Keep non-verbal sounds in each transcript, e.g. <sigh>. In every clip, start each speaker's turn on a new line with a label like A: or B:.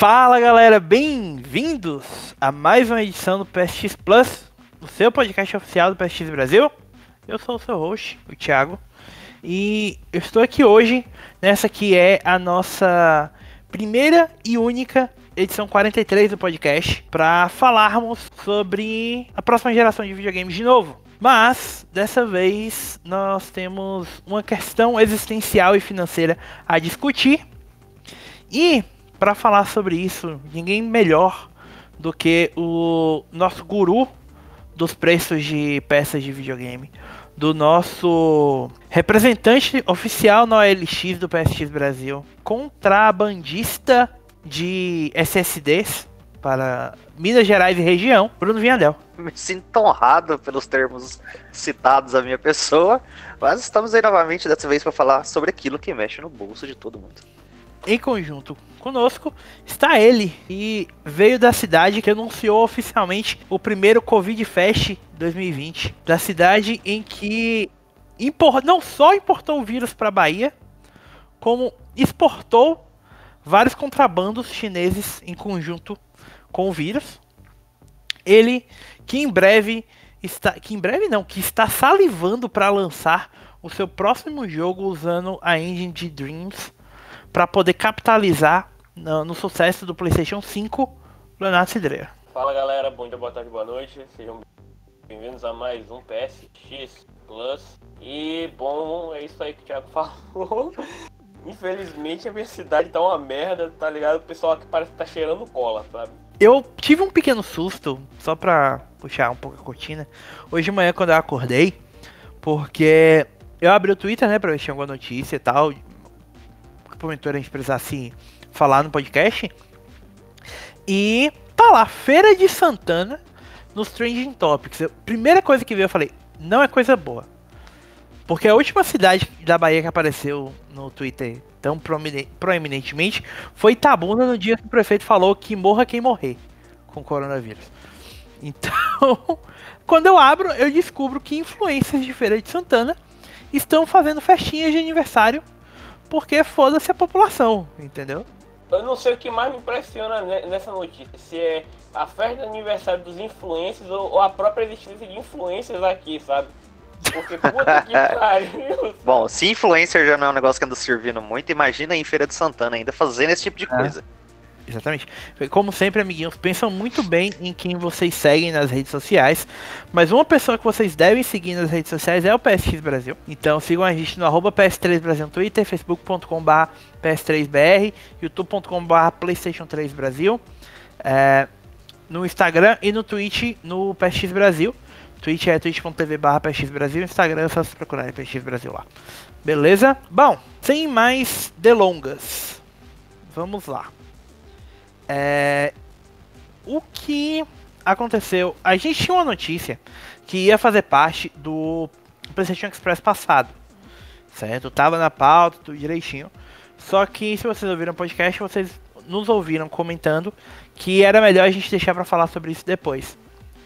A: Fala galera, bem-vindos a mais uma edição do PSX Plus, o seu podcast oficial do PSX Brasil. Eu sou o seu host, o Thiago, e eu estou aqui hoje nessa que é a nossa primeira e única edição 43 do podcast para falarmos sobre a próxima geração de videogames de novo. Mas dessa vez nós temos uma questão existencial e financeira a discutir. E para falar sobre isso, ninguém melhor do que o nosso guru dos preços de peças de videogame, do nosso representante oficial na OLX do PSX Brasil, contrabandista de SSDs para Minas Gerais e região, Bruno Vinhadel.
B: Me sinto honrado pelos termos citados à minha pessoa, mas estamos aí novamente dessa vez para falar sobre aquilo que mexe no bolso de todo mundo.
A: Em conjunto conosco está ele, e veio da cidade que anunciou oficialmente o primeiro Covid Fest 2020, da cidade em que import, não só importou o vírus para a Bahia, como exportou vários contrabandos chineses em conjunto com o vírus. Ele que em breve está, que em breve não, que está salivando para lançar o seu próximo jogo usando a engine de Dreams para poder capitalizar no, no, sucesso do PlayStation 5, Leonardo Cidreira.
C: Fala galera, bom dia, boa tarde, boa noite. Sejam bem-vindos a mais um PSX Plus. E bom, é isso aí que o Thiago <laughs> falou. Infelizmente a minha cidade tá uma merda, tá ligado? O pessoal aqui parece que tá cheirando cola, sabe?
A: Eu tive um pequeno susto, só pra puxar um pouco a cortina, hoje de manhã quando eu acordei, porque eu abri o Twitter, né, pra ver se tinha alguma notícia e tal, porventura a gente precisasse falar no podcast, e tá lá, Feira de Santana, nos Trending Topics. Eu, primeira coisa que veio eu falei, não é coisa boa. Porque a última cidade da Bahia que apareceu no Twitter tão proeminentemente foi Itabuna no dia que o prefeito falou que morra quem morrer com coronavírus. Então, <laughs> quando eu abro, eu descubro que influências de Feira de Santana estão fazendo festinhas de aniversário porque foda-se a população, entendeu?
C: Eu não sei o que mais me impressiona nessa notícia, se é a festa de aniversário dos influencers ou a própria existência de influências aqui, sabe? Porque puta que <laughs> pariu.
B: Bom, se influencer já não é um negócio que anda servindo muito, imagina em Feira de Santana ainda fazendo esse tipo de é.
A: Exatamente. Como sempre, amiguinhos, pensam muito bem em quem vocês seguem nas redes sociais. Mas uma pessoa que vocês devem seguir nas redes sociais é o PSX Brasil. Então sigam a gente no arroba PS3 Brasil no Twitter, facebook.com.br PS3BR, youtube.com.br PlayStation 3 Brasil. É, no Instagram e no Twitch no PSX Brasil. Twitch é twitch.tv barra Brasil, Instagram é só se procurar em PX Brasil lá. Beleza? Bom, sem mais delongas, vamos lá. É... O que aconteceu? A gente tinha uma notícia que ia fazer parte do PlayStation Express passado, certo? Tava na pauta, tudo direitinho. Só que se vocês ouviram o podcast, vocês nos ouviram comentando que era melhor a gente deixar para falar sobre isso depois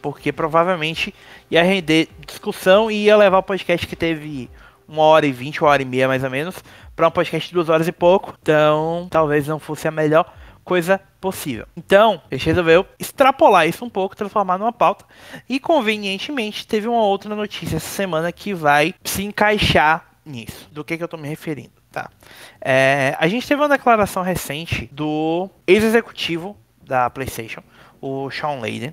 A: porque provavelmente ia render discussão e ia levar o podcast que teve uma hora e vinte, uma hora e meia mais ou menos, para um podcast de duas horas e pouco. Então, talvez não fosse a melhor coisa possível. Então, a gente resolveu extrapolar isso um pouco, transformar numa pauta. E convenientemente teve uma outra notícia essa semana que vai se encaixar nisso. Do que, que eu estou me referindo, tá? É, a gente teve uma declaração recente do ex-executivo da PlayStation, o Sean Layden,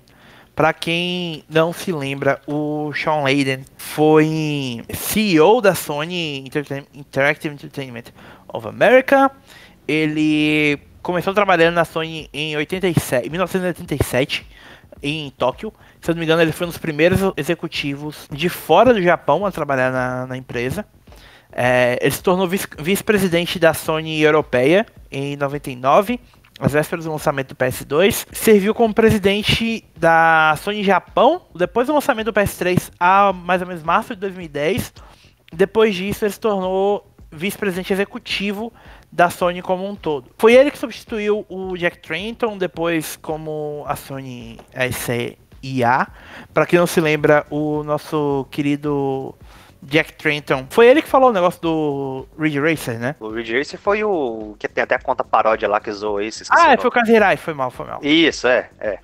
A: para quem não se lembra, o Sean Layden foi CEO da Sony Interactive Entertainment of America. Ele começou trabalhando na Sony em 87, 1987 em Tóquio. Se eu não me engano, ele foi um dos primeiros executivos de fora do Japão a trabalhar na, na empresa. É, ele se tornou vice-presidente da Sony Europeia em 99 às vésperas do lançamento do PS2, serviu como presidente da Sony Japão, depois do lançamento do PS3 a mais ou menos março de 2010. Depois disso, ele se tornou vice-presidente executivo da Sony como um todo. Foi ele que substituiu o Jack Trinton depois como a Sony SIA. Para quem não se lembra, o nosso querido Jack Trenton. Foi ele que falou o negócio do Ridge Racer, né?
B: O Ridge Racer foi o que tem até a conta paródia lá que zoou esse. esqueci o
A: Ah,
B: nome.
A: foi o Kazirai, foi mal, foi mal.
B: Isso, é, é.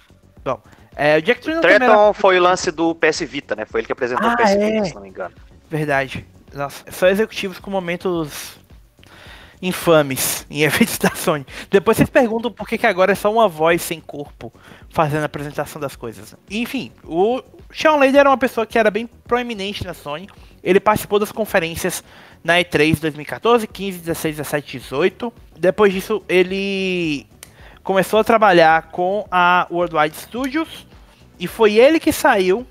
A: É, o Jack Trenton era
B: Trenton foi o lance do PS Vita, né? Foi ele que apresentou
A: Ah,
B: o PS
A: é.
B: Vita, se não me engano.
A: Verdade. Nossa, só executivos com momentos infames em <laughs> eventos da Sony. Depois vocês perguntam por que, que agora é só uma voz sem corpo fazendo a apresentação das coisas. Enfim, o Sean Layden era uma pessoa que era bem proeminente na Sony. Ele participou das conferências na E3 2014, 15, 16, 17, 18. Depois disso, ele começou a trabalhar com a Worldwide Studios e foi ele que saiu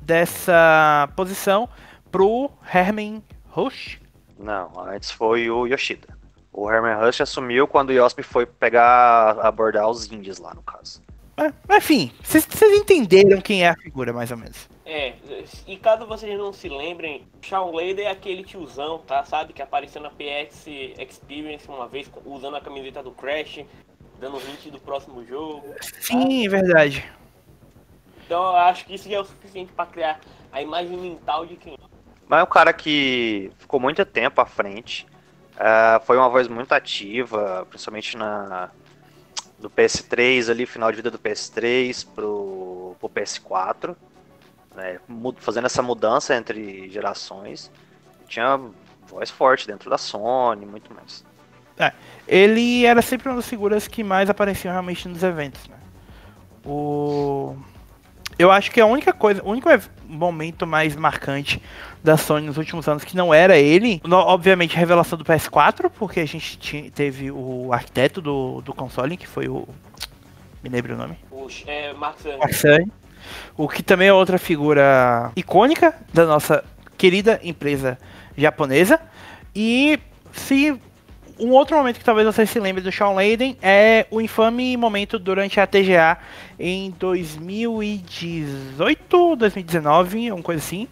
A: dessa posição pro Herman Rush.
B: Não, antes foi o Yoshida. O Herman Rush assumiu quando o Yosp foi pegar, abordar os índios lá, no caso.
A: É, enfim, vocês entenderam quem é a figura, mais ou menos.
C: É, e caso vocês não se lembrem, Shawn Lader é aquele tiozão, tá? Sabe? Que apareceu na PX Experience uma vez usando a camiseta do Crash, dando hint do próximo jogo.
A: Sim, é verdade.
C: Então eu acho que isso já é o suficiente pra criar a imagem mental de quem é.
B: Mas é um cara que ficou muito tempo à frente. Ah, foi uma voz muito ativa, principalmente na do PS3 ali, final de vida do PS3 pro, pro PS4. né, fazendo essa mudança entre gerações. Tinha voz forte dentro da Sony, muito mais.
A: Ele era sempre uma das figuras que mais apareciam realmente nos eventos, né? O... Eu acho que a única coisa, o único momento mais marcante da Sony nos últimos anos que não era ele, obviamente a revelação do PS4, porque a gente ti- teve o arquiteto do, do console, que foi o. Me lembro o nome.
C: O é, Cerny,
A: o que também é outra figura icônica da nossa querida empresa japonesa. E se um outro momento que talvez você se lembre do Shawn Layden é o infame momento durante a TGA em 2018, 2019, uma coisa assim.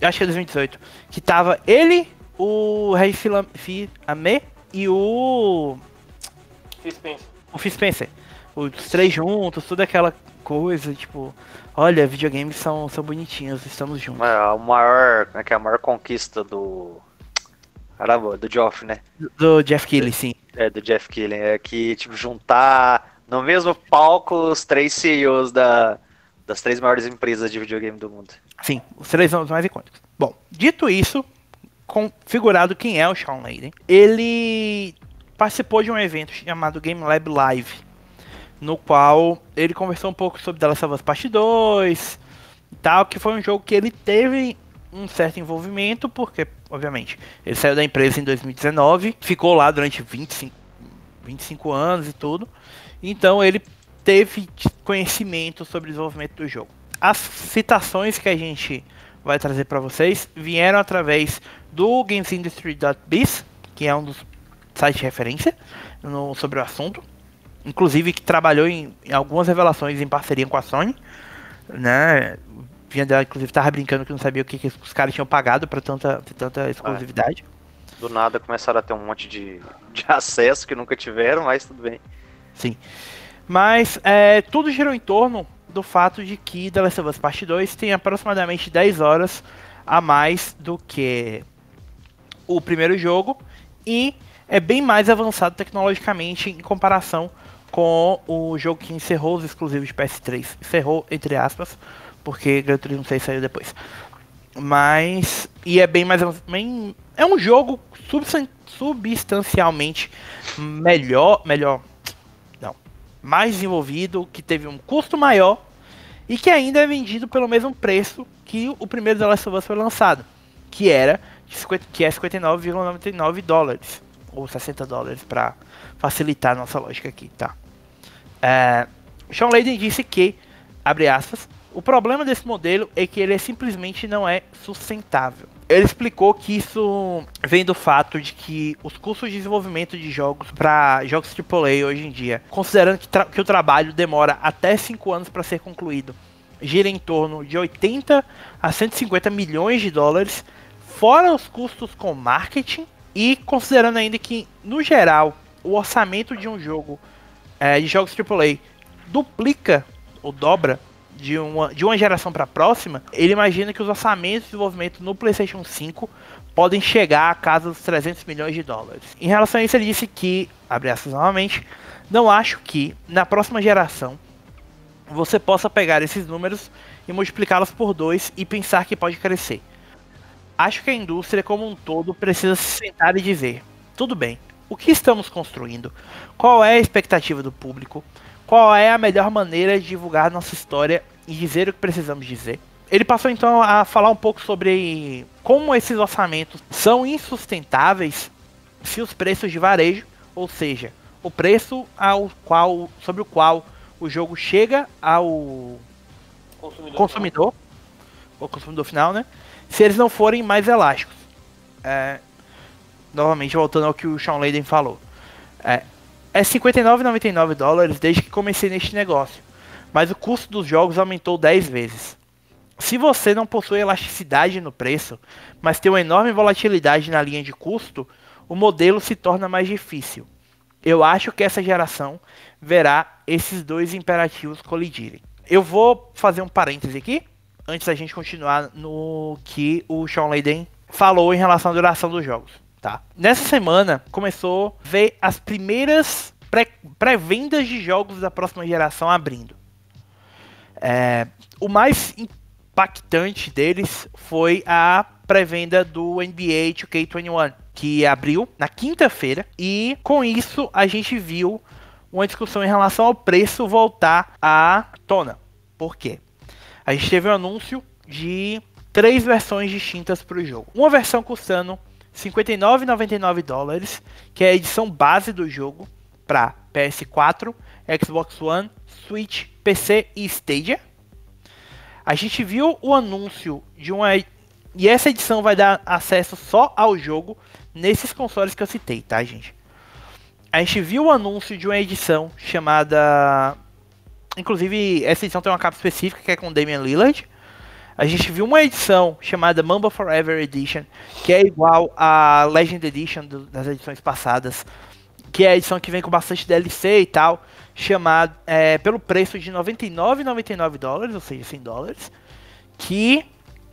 A: Eu Acho que é 2018. Que tava ele, o Rei Filame e o
C: Phil Spencer.
A: o. Os três juntos, toda aquela coisa, tipo, olha, videogames são, são bonitinhos, estamos juntos.
B: Mas a maior, como é que é a maior conquista do Caramba, do Geoff, né?
A: Do Jeff Keighley, sim.
B: É, do Jeff Keighley, é que, tipo, juntar no mesmo palco os três CEOs da, das três maiores empresas de videogame do mundo.
A: Sim, os três nomes mais icônicos. Bom, dito isso, configurado quem é o Shawn Layden, ele participou de um evento chamado Game Lab Live, no qual ele conversou um pouco sobre The Last of Us Part 2 e tal, que foi um jogo que ele teve um certo envolvimento, porque, obviamente, ele saiu da empresa em 2019, ficou lá durante 25, 25 anos e tudo, então ele teve conhecimento sobre o desenvolvimento do jogo. As citações que a gente vai trazer para vocês vieram através do GamesIndustry.biz, que é um dos sites de referência no, sobre o assunto, inclusive que trabalhou em, em algumas revelações em parceria com a Sony, né? Vinha dela, inclusive, tava brincando que não sabia o que, que os caras tinham pagado para tanta, tanta exclusividade.
B: Do nada começaram a ter um monte de, de acesso que nunca tiveram, mas tudo bem.
A: Sim. Mas é, tudo girou em torno do fato de que The Last of Us Part 2 tem aproximadamente 10 horas a mais do que o primeiro jogo e é bem mais avançado tecnologicamente em comparação com o jogo que encerrou os exclusivos de PS3. Encerrou, entre aspas, porque Gran Turismo 6 saiu depois. Mas. E é bem mais. Bem, é um jogo substan- substancialmente melhor. Melhor. Não. Mais desenvolvido, que teve um custo maior e que ainda é vendido pelo mesmo preço que o primeiro The Last of Us foi lançado. Que era de 50 que é 59,99 dólares. Ou 60 dólares para facilitar a nossa lógica aqui, tá? É, Sean Layden disse que, abre aspas, o problema desse modelo é que ele simplesmente não é sustentável. Ele explicou que isso vem do fato de que os custos de desenvolvimento de jogos para jogos AAA hoje em dia, considerando que, que o trabalho demora até 5 anos para ser concluído, gira em torno de 80 a 150 milhões de dólares, fora os custos com marketing e considerando ainda que, no geral, o orçamento de um jogo, é, de jogos AAA, duplica ou dobra de uma, de uma geração para a próxima, ele imagina que os orçamentos de desenvolvimento no PlayStation 5 podem chegar a casa dos 300 milhões de dólares. Em relação a isso, ele disse que, abre aspas novamente, não acho que na próxima geração você possa pegar esses números e multiplicá-los por dois e pensar que pode crescer. Acho que a indústria como um todo precisa se sentar e dizer: tudo bem, o que estamos construindo? Qual é a expectativa do público? Qual é a melhor maneira de divulgar nossa história e dizer o que precisamos dizer? Ele passou então a falar um pouco sobre como esses orçamentos são insustentáveis se os preços de varejo, ou seja, o preço ao qual, sobre o qual o jogo chega ao consumidor, consumidor o consumidor final, né? Se eles não forem mais elásticos. É, novamente voltando ao que o Sean Layden falou. É, é 59,99 dólares desde que comecei neste negócio, mas o custo dos jogos aumentou 10 vezes. Se você não possui elasticidade no preço, mas tem uma enorme volatilidade na linha de custo, o modelo se torna mais difícil. Eu acho que essa geração verá esses dois imperativos colidirem. Eu vou fazer um parêntese aqui, antes da gente continuar no que o Sean Layden falou em relação à duração dos jogos. Tá? Nessa semana começou a ver as primeiras pré-vendas de jogos da próxima geração abrindo. É, o mais impactante deles foi a pré-venda do NBA 2K21, que abriu na quinta-feira, e com isso a gente viu uma discussão em relação ao preço voltar à tona. Por quê? A gente teve um anúncio de três versões distintas para o jogo. Uma versão custando 59,99 dólares, que é a edição base do jogo para PS4, Xbox One, Switch, PC e Stadia a gente viu o anúncio de uma. E essa edição vai dar acesso só ao jogo nesses consoles que eu citei, tá, gente? A gente viu o anúncio de uma edição chamada. Inclusive, essa edição tem uma capa específica que é com Damian Lillard. A gente viu uma edição chamada Mamba Forever Edition, que é igual à Legend Edition do, das edições passadas, que é a edição que vem com bastante DLC e tal chamado é, pelo preço de 99,99 dólares, ou seja, 100 dólares, que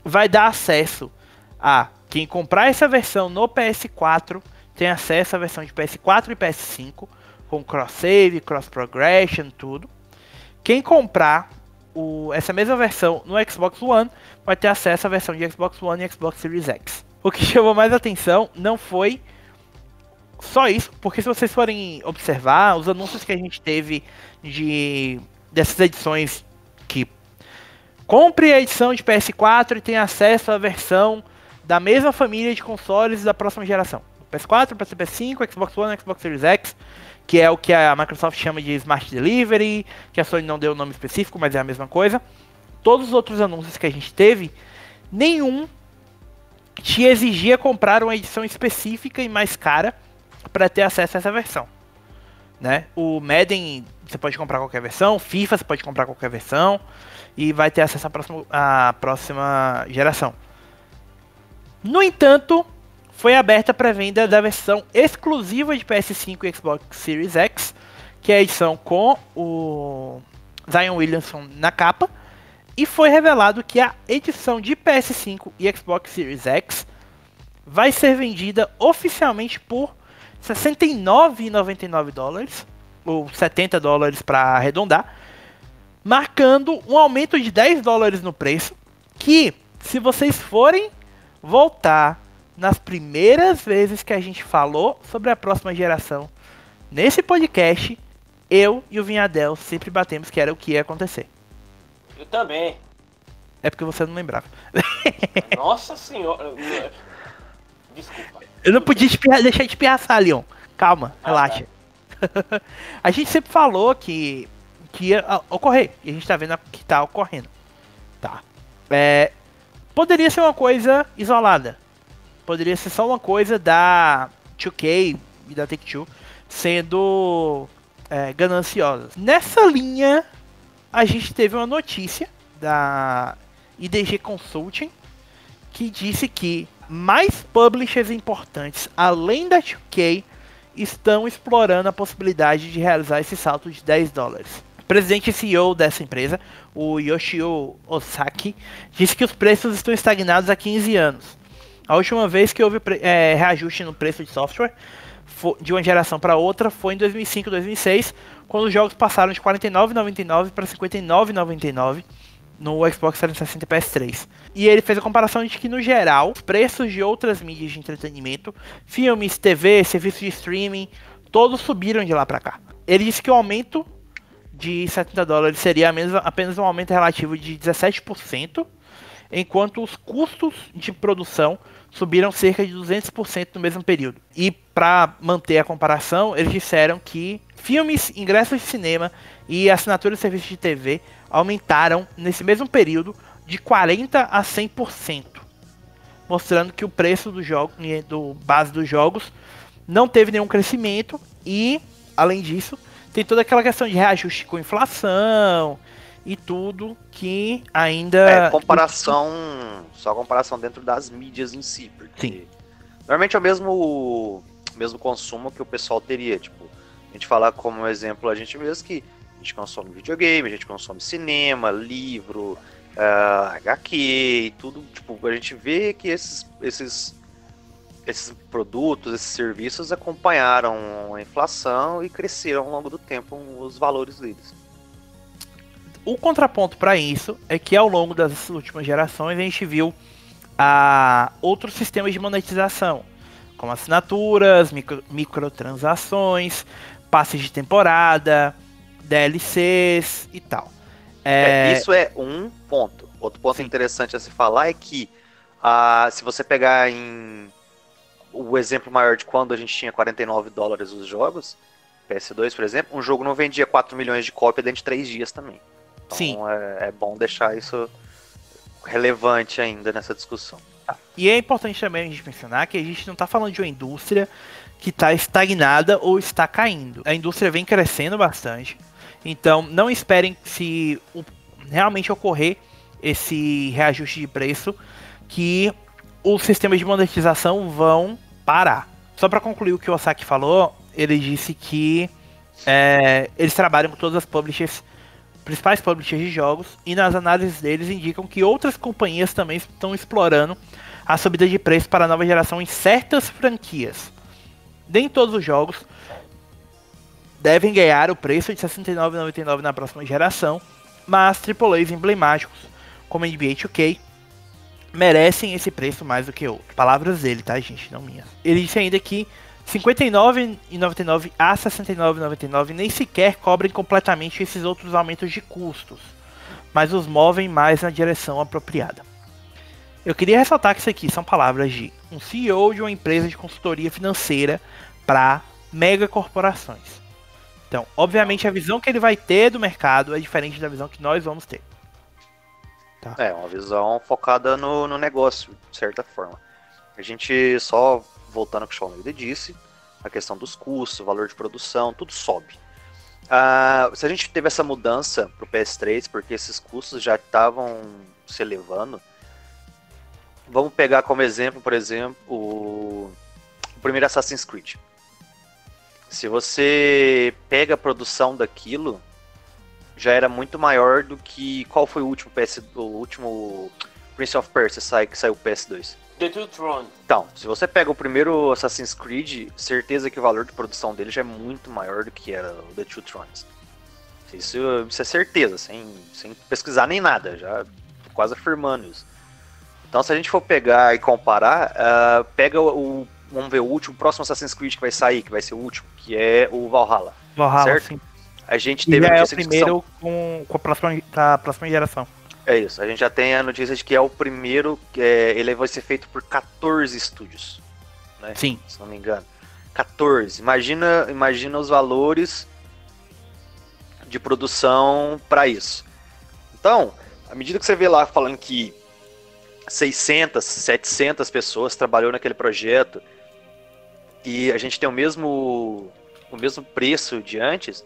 A: vai dar acesso a quem comprar essa versão no PS4 tem acesso à versão de PS4 e PS5 com cross save, cross progression, tudo. Quem comprar o, essa mesma versão no Xbox One vai ter acesso à versão de Xbox One e Xbox Series X. O que <laughs> chamou mais atenção não foi só isso, porque se vocês forem observar, os anúncios que a gente teve de dessas edições que compre a edição de PS4 e tenha acesso à versão da mesma família de consoles da próxima geração. PS4, PS5, Xbox One, Xbox Series X, que é o que a Microsoft chama de Smart Delivery, que a Sony não deu o nome específico, mas é a mesma coisa. Todos os outros anúncios que a gente teve, nenhum te exigia comprar uma edição específica e mais cara para ter acesso a essa versão. Né? O Madden você pode comprar qualquer versão, FIFA você pode comprar qualquer versão e vai ter acesso à próxima, à próxima geração. No entanto, foi aberta a pré-venda da versão exclusiva de PS5 e Xbox Series X, que é a edição com o Zion Williamson na capa, e foi revelado que a edição de PS5 e Xbox Series X vai ser vendida oficialmente por 69,99 dólares, ou 70 dólares para arredondar, marcando um aumento de 10 dólares no preço, que se vocês forem voltar nas primeiras vezes que a gente falou sobre a próxima geração nesse podcast, eu e o Vinhadel sempre batemos que era o que ia acontecer.
C: Eu também.
A: É porque você não lembrava. <laughs>
C: Nossa senhora. Desculpa.
A: Eu não podia espirrar, deixar de espirraçar, Leon. Calma, ah, relaxa. Tá. <laughs> a gente sempre falou que, que ia ocorrer. E a gente tá vendo que tá ocorrendo. Tá. É, poderia ser uma coisa isolada. Poderia ser só uma coisa da 2K e da Take-Two sendo é, gananciosas. Nessa linha, a gente teve uma notícia da IDG Consulting que disse que mais publishers importantes, além da 2K, estão explorando a possibilidade de realizar esse salto de 10 dólares. presidente e CEO dessa empresa, o Yoshio Osaki, disse que os preços estão estagnados há 15 anos. A última vez que houve é, reajuste no preço de software de uma geração para outra foi em 2005, 2006, quando os jogos passaram de R$ 49,99 para R$ 59,99 no Xbox 360 e PS3. E ele fez a comparação de que, no geral, os preços de outras mídias de entretenimento, filmes, TV, serviços de streaming, todos subiram de lá para cá. Ele disse que o aumento de 70 dólares seria apenas um aumento relativo de 17%, enquanto os custos de produção subiram cerca de 200% no mesmo período. E para manter a comparação, eles disseram que filmes, ingressos de cinema e assinaturas de serviços de TV aumentaram nesse mesmo período de 40 a 100%, mostrando que o preço do jogo, do base dos jogos não teve nenhum crescimento e, além disso, tem toda aquela questão de reajuste com inflação e tudo que ainda.
B: É, comparação. Só comparação dentro das mídias em si. Porque Sim. normalmente é o mesmo, mesmo consumo que o pessoal teria. Tipo, a gente falar como exemplo a gente mesmo que a gente consome videogame, a gente consome cinema, livro, uh, ah, HQ e tudo. Tipo, a gente vê que esses, esses esses produtos, esses serviços acompanharam a inflação e cresceram ao longo do tempo os valores deles.
A: O contraponto para isso é que ao longo das últimas gerações a gente viu a outros sistemas de monetização, como assinaturas, micro, microtransações, passes de temporada, DLCs e tal.
B: É... É, isso é um ponto. Outro ponto Sim. interessante a se falar é que ah, se você pegar em o exemplo maior de quando a gente tinha 49 dólares os jogos, PS2, por exemplo, um jogo não vendia 4 milhões de cópias dentro de 3 dias também. Então Sim. É, é bom deixar isso relevante ainda nessa discussão.
A: Ah, e é importante também a gente mencionar que a gente não está falando de uma indústria que está estagnada ou está caindo. A indústria vem crescendo bastante. Então não esperem se realmente ocorrer esse reajuste de preço que os sistemas de monetização vão parar. Só para concluir o que o Osaki falou, ele disse que é, eles trabalham com todas as publishers, principais publishers de jogos, e nas análises deles indicam que outras companhias também estão explorando a subida de preço para a nova geração em certas franquias. Nem todos os jogos devem ganhar o preço de R$ 69,99 na próxima geração, mas AAAs emblemáticos, como NBA 2K, merecem esse preço mais do que outros. Palavras dele, tá, gente? Não minhas. Ele disse ainda que 59,99 a 69,99 nem sequer cobrem completamente esses outros aumentos de custos, mas os movem mais na direção apropriada. Eu queria ressaltar que isso aqui são palavras de um CEO de uma empresa de consultoria financeira para mega corporações. Então, obviamente, a visão que ele vai ter do mercado é diferente da visão que nós vamos ter.
B: Tá. É, uma visão focada no, no negócio, de certa forma. A gente só, voltando ao que o Sean disse, a questão dos custos, valor de produção, tudo sobe. Uh, se a gente teve essa mudança para o PS3, porque esses custos já estavam se elevando, vamos pegar como exemplo, por exemplo, o, o primeiro Assassin's Creed. Se você pega a produção daquilo, já era muito maior do que. Qual foi o último PS. O último Prince of Persia que saiu PS2?
C: The Two Thrones.
B: Então, se você pega o primeiro Assassin's Creed, certeza que o valor de produção dele já é muito maior do que era o The Two Thrones. Isso, isso é certeza, sem, sem pesquisar nem nada, já tô quase afirmando isso. Então, se a gente for pegar e comparar, uh, pega o, vamos ver, o último, o próximo Assassin's Creed que vai sair, que vai ser o último, que é o Valhalla.
A: Valhalla, certo? sim.
B: A gente teve
A: a notícia é o primeiro com, com a, próxima, a próxima geração.
B: É isso, a gente já tem a notícia de que é o primeiro, é, ele vai ser feito por 14 estúdios. Né?
A: Sim.
B: Se não me engano. 14. Imagina, imagina os valores de produção para isso. Então, à medida que você vê lá falando que 600, 700 pessoas trabalhou naquele projeto e a gente tem o mesmo o mesmo preço de antes,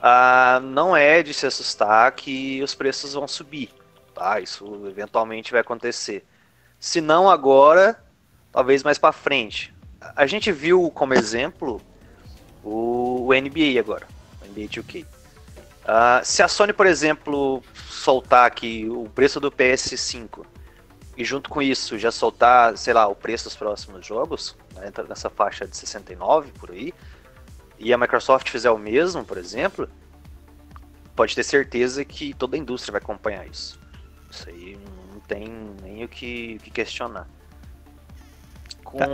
B: ah, não é de se assustar que os preços vão subir. Tá? Isso eventualmente vai acontecer. Se não agora, talvez mais para frente. A gente viu como exemplo o, NBA agora, o NBA 2K. Uh, se a Sony, por exemplo, soltar aqui o preço do PS5 e junto com isso já soltar, sei lá, o preço dos próximos jogos, né, nessa faixa de 69 por aí, e a Microsoft fizer o mesmo, por exemplo, pode ter certeza que toda a indústria vai acompanhar isso. Isso aí não tem nem o que, que questionar. Com tá.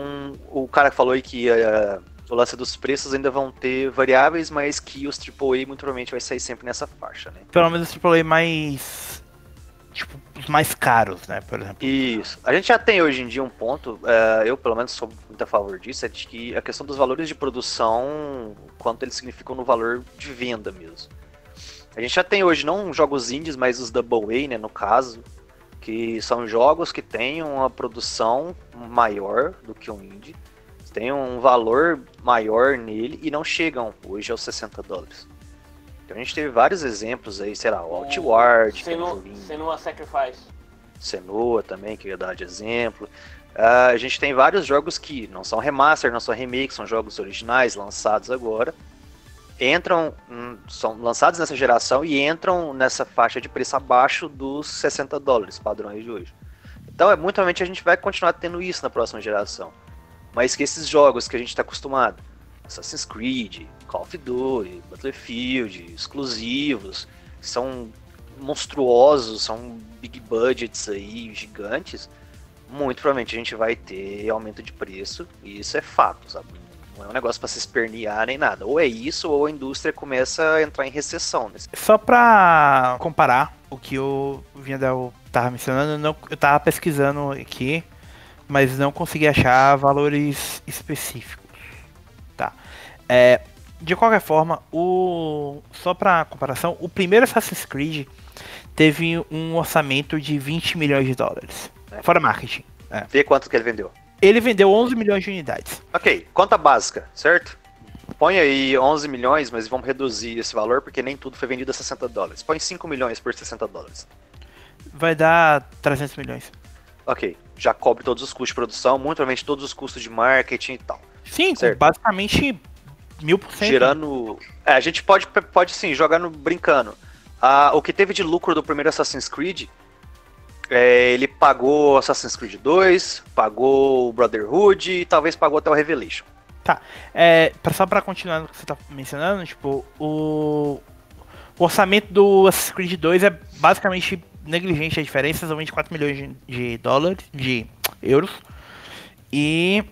B: o cara que falou aí que uh, o lance dos preços ainda vão ter variáveis, mas que os AAA muito provavelmente vai sair sempre nessa faixa, né?
A: Pelo menos os AAA mais tipo, os mais caros, né, por exemplo.
B: Isso. A gente já tem hoje em dia um ponto, uh, eu pelo menos sou muito a favor disso, é de que a questão dos valores de produção, quanto eles significam no valor de venda mesmo. A gente já tem hoje não jogos indies, mas os Double A, né, no caso, que são jogos que têm uma produção maior do que um indie, tem um valor maior nele e não chegam hoje aos 60 dólares. Então a gente teve vários exemplos aí, sei lá, o Outward,
C: Senu, que é Senua Sacrifice.
B: Senua também, que eu ia dar de exemplo. Uh, a gente tem vários jogos que não são remaster, não são remake, são jogos originais lançados agora. Entram, hum, são lançados nessa geração e entram nessa faixa de preço abaixo dos 60 dólares padrões de hoje. Então, é muito provavelmente a gente vai continuar tendo isso na próxima geração. Mas que esses jogos que a gente está acostumado, Assassin's Creed, Call of Duty, Battlefield, exclusivos, são monstruosos, são big budgets aí, gigantes, muito provavelmente a gente vai ter aumento de preço, e isso é fato, sabe? Não é um negócio para se espernear nem nada. Ou é isso, ou a indústria começa a entrar em recessão. Nesse...
A: Só para comparar o que o Vindel tava mencionando, não, eu tava pesquisando aqui, mas não consegui achar valores específicos. Tá. É, de qualquer forma, o só para comparação, o primeiro Assassin's Creed teve um orçamento de 20 milhões de dólares. É. Fora marketing.
B: É. Vê quanto que ele vendeu.
A: Ele vendeu 11 milhões de unidades.
B: Ok, conta básica, certo? Põe aí 11 milhões, mas vamos reduzir esse valor porque nem tudo foi vendido a 60 dólares. Põe 5 milhões por 60 dólares.
A: Vai dar 300 milhões.
B: Ok, já cobre todos os custos de produção, muito provavelmente todos os custos de marketing e tal.
A: Sim, certo? basicamente mil por cento.
B: Girando. É, a gente pode, pode sim, jogar no brincando. Ah, o que teve de lucro do primeiro Assassin's Creed, é, ele pagou Assassin's Creed 2, pagou Brotherhood e talvez pagou até o Revelation.
A: Tá. É, só pra continuar no que você tá mencionando, tipo, o, o orçamento do Assassin's Creed 2 é basicamente negligente a diferença, são 24 milhões de, de dólares, de euros. E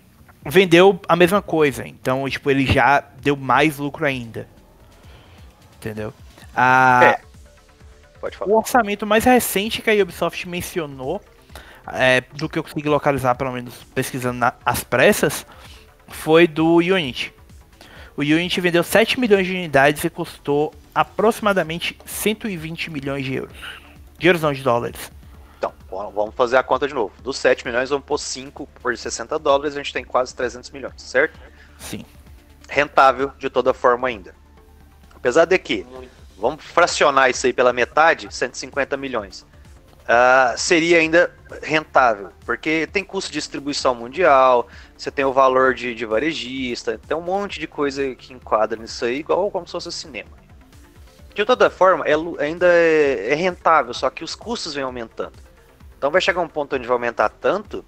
A: vendeu a mesma coisa. Então, tipo, ele já deu mais lucro ainda. Entendeu? A, é. Pode falar. O orçamento mais recente que a Ubisoft mencionou, é, do que eu consegui localizar, pelo menos pesquisando na, as pressas, foi do Unity. O Unity vendeu 7 milhões de unidades e custou aproximadamente 120 milhões de euros. De euros não, de dólares.
B: Então, vamos fazer a conta de novo. Dos 7 milhões, vamos pôr 5 por 60 dólares, a gente tem quase 300 milhões, certo?
A: Sim.
B: Rentável de toda forma ainda. Apesar de que, vamos fracionar isso aí pela metade, 150 milhões. Uh, seria ainda rentável, porque tem custo de distribuição mundial, você tem o valor de, de varejista, tem um monte de coisa que enquadra nisso aí, igual como se fosse cinema. De toda forma, é, ainda é, é rentável, só que os custos vêm aumentando. Então vai chegar um ponto onde vai aumentar tanto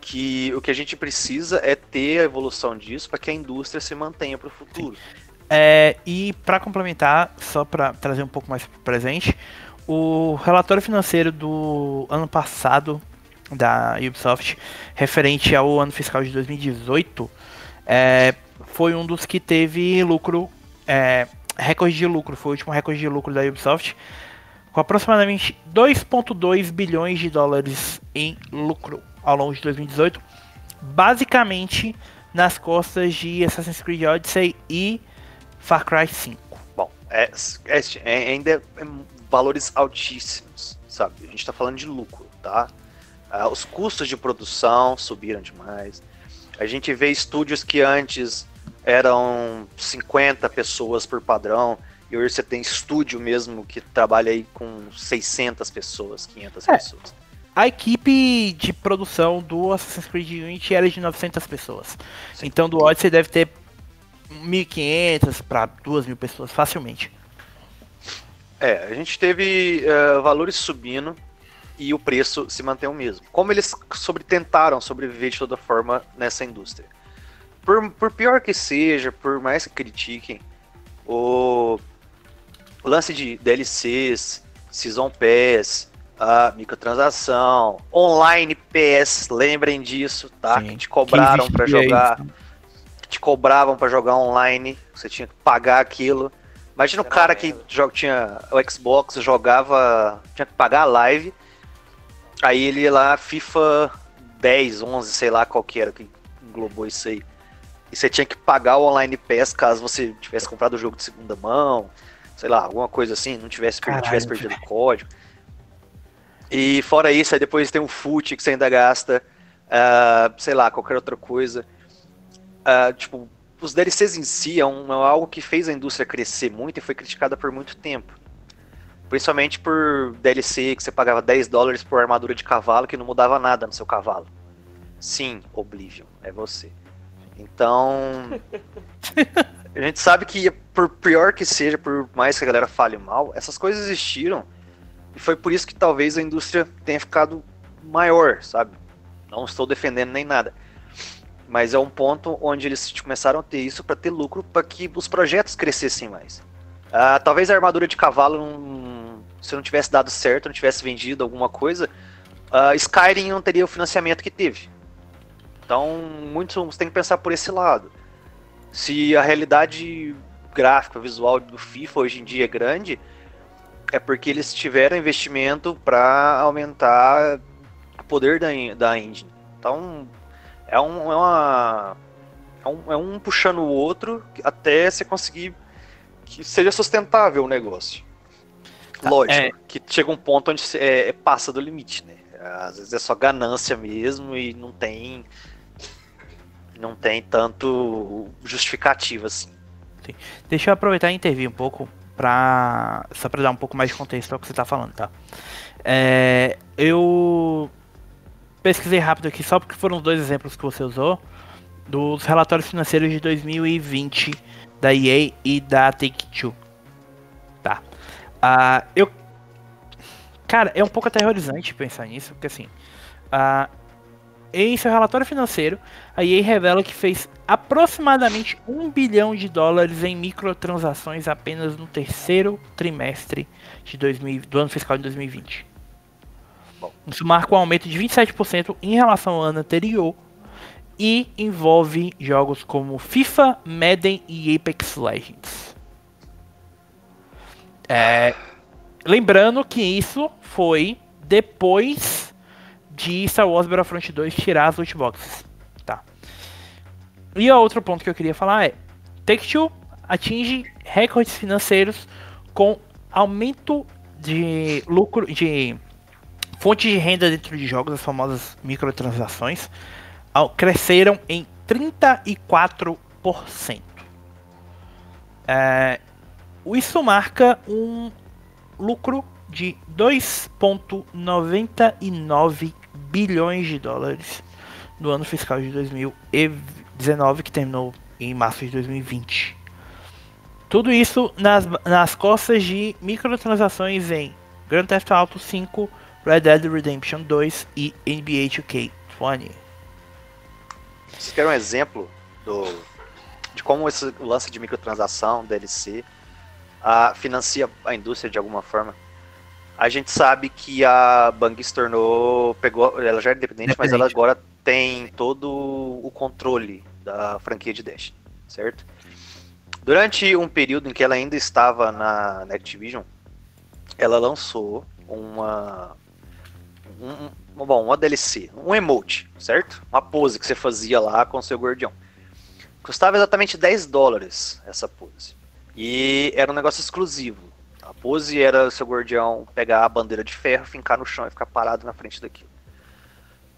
B: que o que a gente precisa é ter a evolução disso para que a indústria se mantenha para o futuro.
A: É, e para complementar, só para trazer um pouco mais para o presente, o relatório financeiro do ano passado da Ubisoft, referente ao ano fiscal de 2018, é, foi um dos que teve lucro, é, recorde de lucro, foi o último recorde de lucro da Ubisoft, com aproximadamente 2,2 bilhões de dólares em lucro ao longo de 2018, basicamente nas costas de Assassin's Creed Odyssey e Far Cry 5.
B: Bom, é, é, é ainda é valores altíssimos, sabe? A gente está falando de lucro, tá? Ah, os custos de produção subiram demais. A gente vê estúdios que antes eram 50 pessoas por padrão e hoje você tem estúdio mesmo que trabalha aí com 600 pessoas, 500 é. pessoas.
A: A equipe de produção do Assassin's Creed Unity era de 900 pessoas. Sim. Então do Odyssey deve ter 1.500 para 2.000 pessoas facilmente.
B: É, a gente teve uh, valores subindo e o preço se mantém o mesmo. Como eles sobre, tentaram sobreviver de toda forma nessa indústria. Por, por pior que seja, por mais que critiquem, o, lance de DLCs, Season Pass, a microtransação, online PS, lembrem disso, tá? Sim. Que te cobraram para jogar. Que te cobravam para jogar online, você tinha que pagar aquilo. Imagina o cara que joga, tinha o Xbox, jogava, tinha que pagar a live. Aí ele ia lá, FIFA 10, 11, sei lá qual que era que englobou isso aí. E você tinha que pagar o Online Pass caso você tivesse comprado o jogo de segunda mão, sei lá, alguma coisa assim, não tivesse, Caralho, tivesse perdido o código. E fora isso, aí depois tem o FUT que você ainda gasta, uh, sei lá, qualquer outra coisa. Uh, tipo, os DLCs em si é, um, é algo que fez a indústria crescer muito e foi criticada por muito tempo. Principalmente por DLC que você pagava 10 dólares por armadura de cavalo que não mudava nada no seu cavalo. Sim, Oblivion, é você. Então. <laughs> a gente sabe que, por pior que seja, por mais que a galera fale mal, essas coisas existiram. E foi por isso que talvez a indústria tenha ficado maior, sabe? Não estou defendendo nem nada. Mas é um ponto onde eles começaram a ter isso para ter lucro, para que os projetos crescessem mais. Uh, talvez a armadura de cavalo, não, se não tivesse dado certo, não tivesse vendido alguma coisa, uh, Skyrim não teria o financiamento que teve. Então, muitos têm que pensar por esse lado. Se a realidade gráfica, visual do FIFA hoje em dia é grande, é porque eles tiveram investimento para aumentar o poder da, da engine. Então, é, um, é, uma, é, um, é um puxando o outro até você conseguir que seja sustentável o negócio. Tá, Lógico, é... que chega um ponto onde é, é, passa do limite, né? Às vezes é só ganância mesmo e não tem não tem tanto justificativa assim.
A: Sim. Deixa eu aproveitar e intervir um pouco para só para dar um pouco mais de contexto ao que você está falando, tá? É, eu pesquisei rápido aqui, só porque foram os dois exemplos que você usou, dos relatórios financeiros de 2020 da EA e da Take-Two. Tá. Uh, eu... Cara, é um pouco aterrorizante pensar nisso, porque assim... Uh, em seu relatório financeiro, a EA revela que fez aproximadamente 1 bilhão de dólares em microtransações apenas no terceiro trimestre de 2000, do ano fiscal de 2020. Isso marca um aumento de 27% em relação ao ano anterior e envolve jogos como FIFA, Madden e Apex Legends. É, lembrando que isso foi depois de Star Wars Battlefront 2 tirar as loot boxes. Tá. E outro ponto que eu queria falar é: Take-Two atinge recordes financeiros com aumento de lucro de Fontes de renda dentro de jogos, as famosas microtransações, cresceram em 34%. É, isso marca um lucro de 2,99 bilhões de dólares no ano fiscal de 2019, que terminou em março de 2020. Tudo isso nas, nas costas de microtransações em Grand Theft Auto 5, Red Dead Redemption 2 e NBA 2K20.
B: Vocês querem um exemplo do, de como esse o lance de microtransação, DLC, a, financia a indústria de alguma forma? A gente sabe que a Bang se tornou. Pegou, ela já é independente, mas ela agora tem todo o controle da franquia de Dash, certo? Durante um período em que ela ainda estava na, na Activision, ela lançou uma, um, bom, uma DLC, um emote, certo? Uma pose que você fazia lá com o seu guardião. Custava exatamente 10 dólares essa pose. E era um negócio exclusivo. A pose era o seu guardião pegar a bandeira de ferro, fincar no chão e ficar parado na frente daquilo.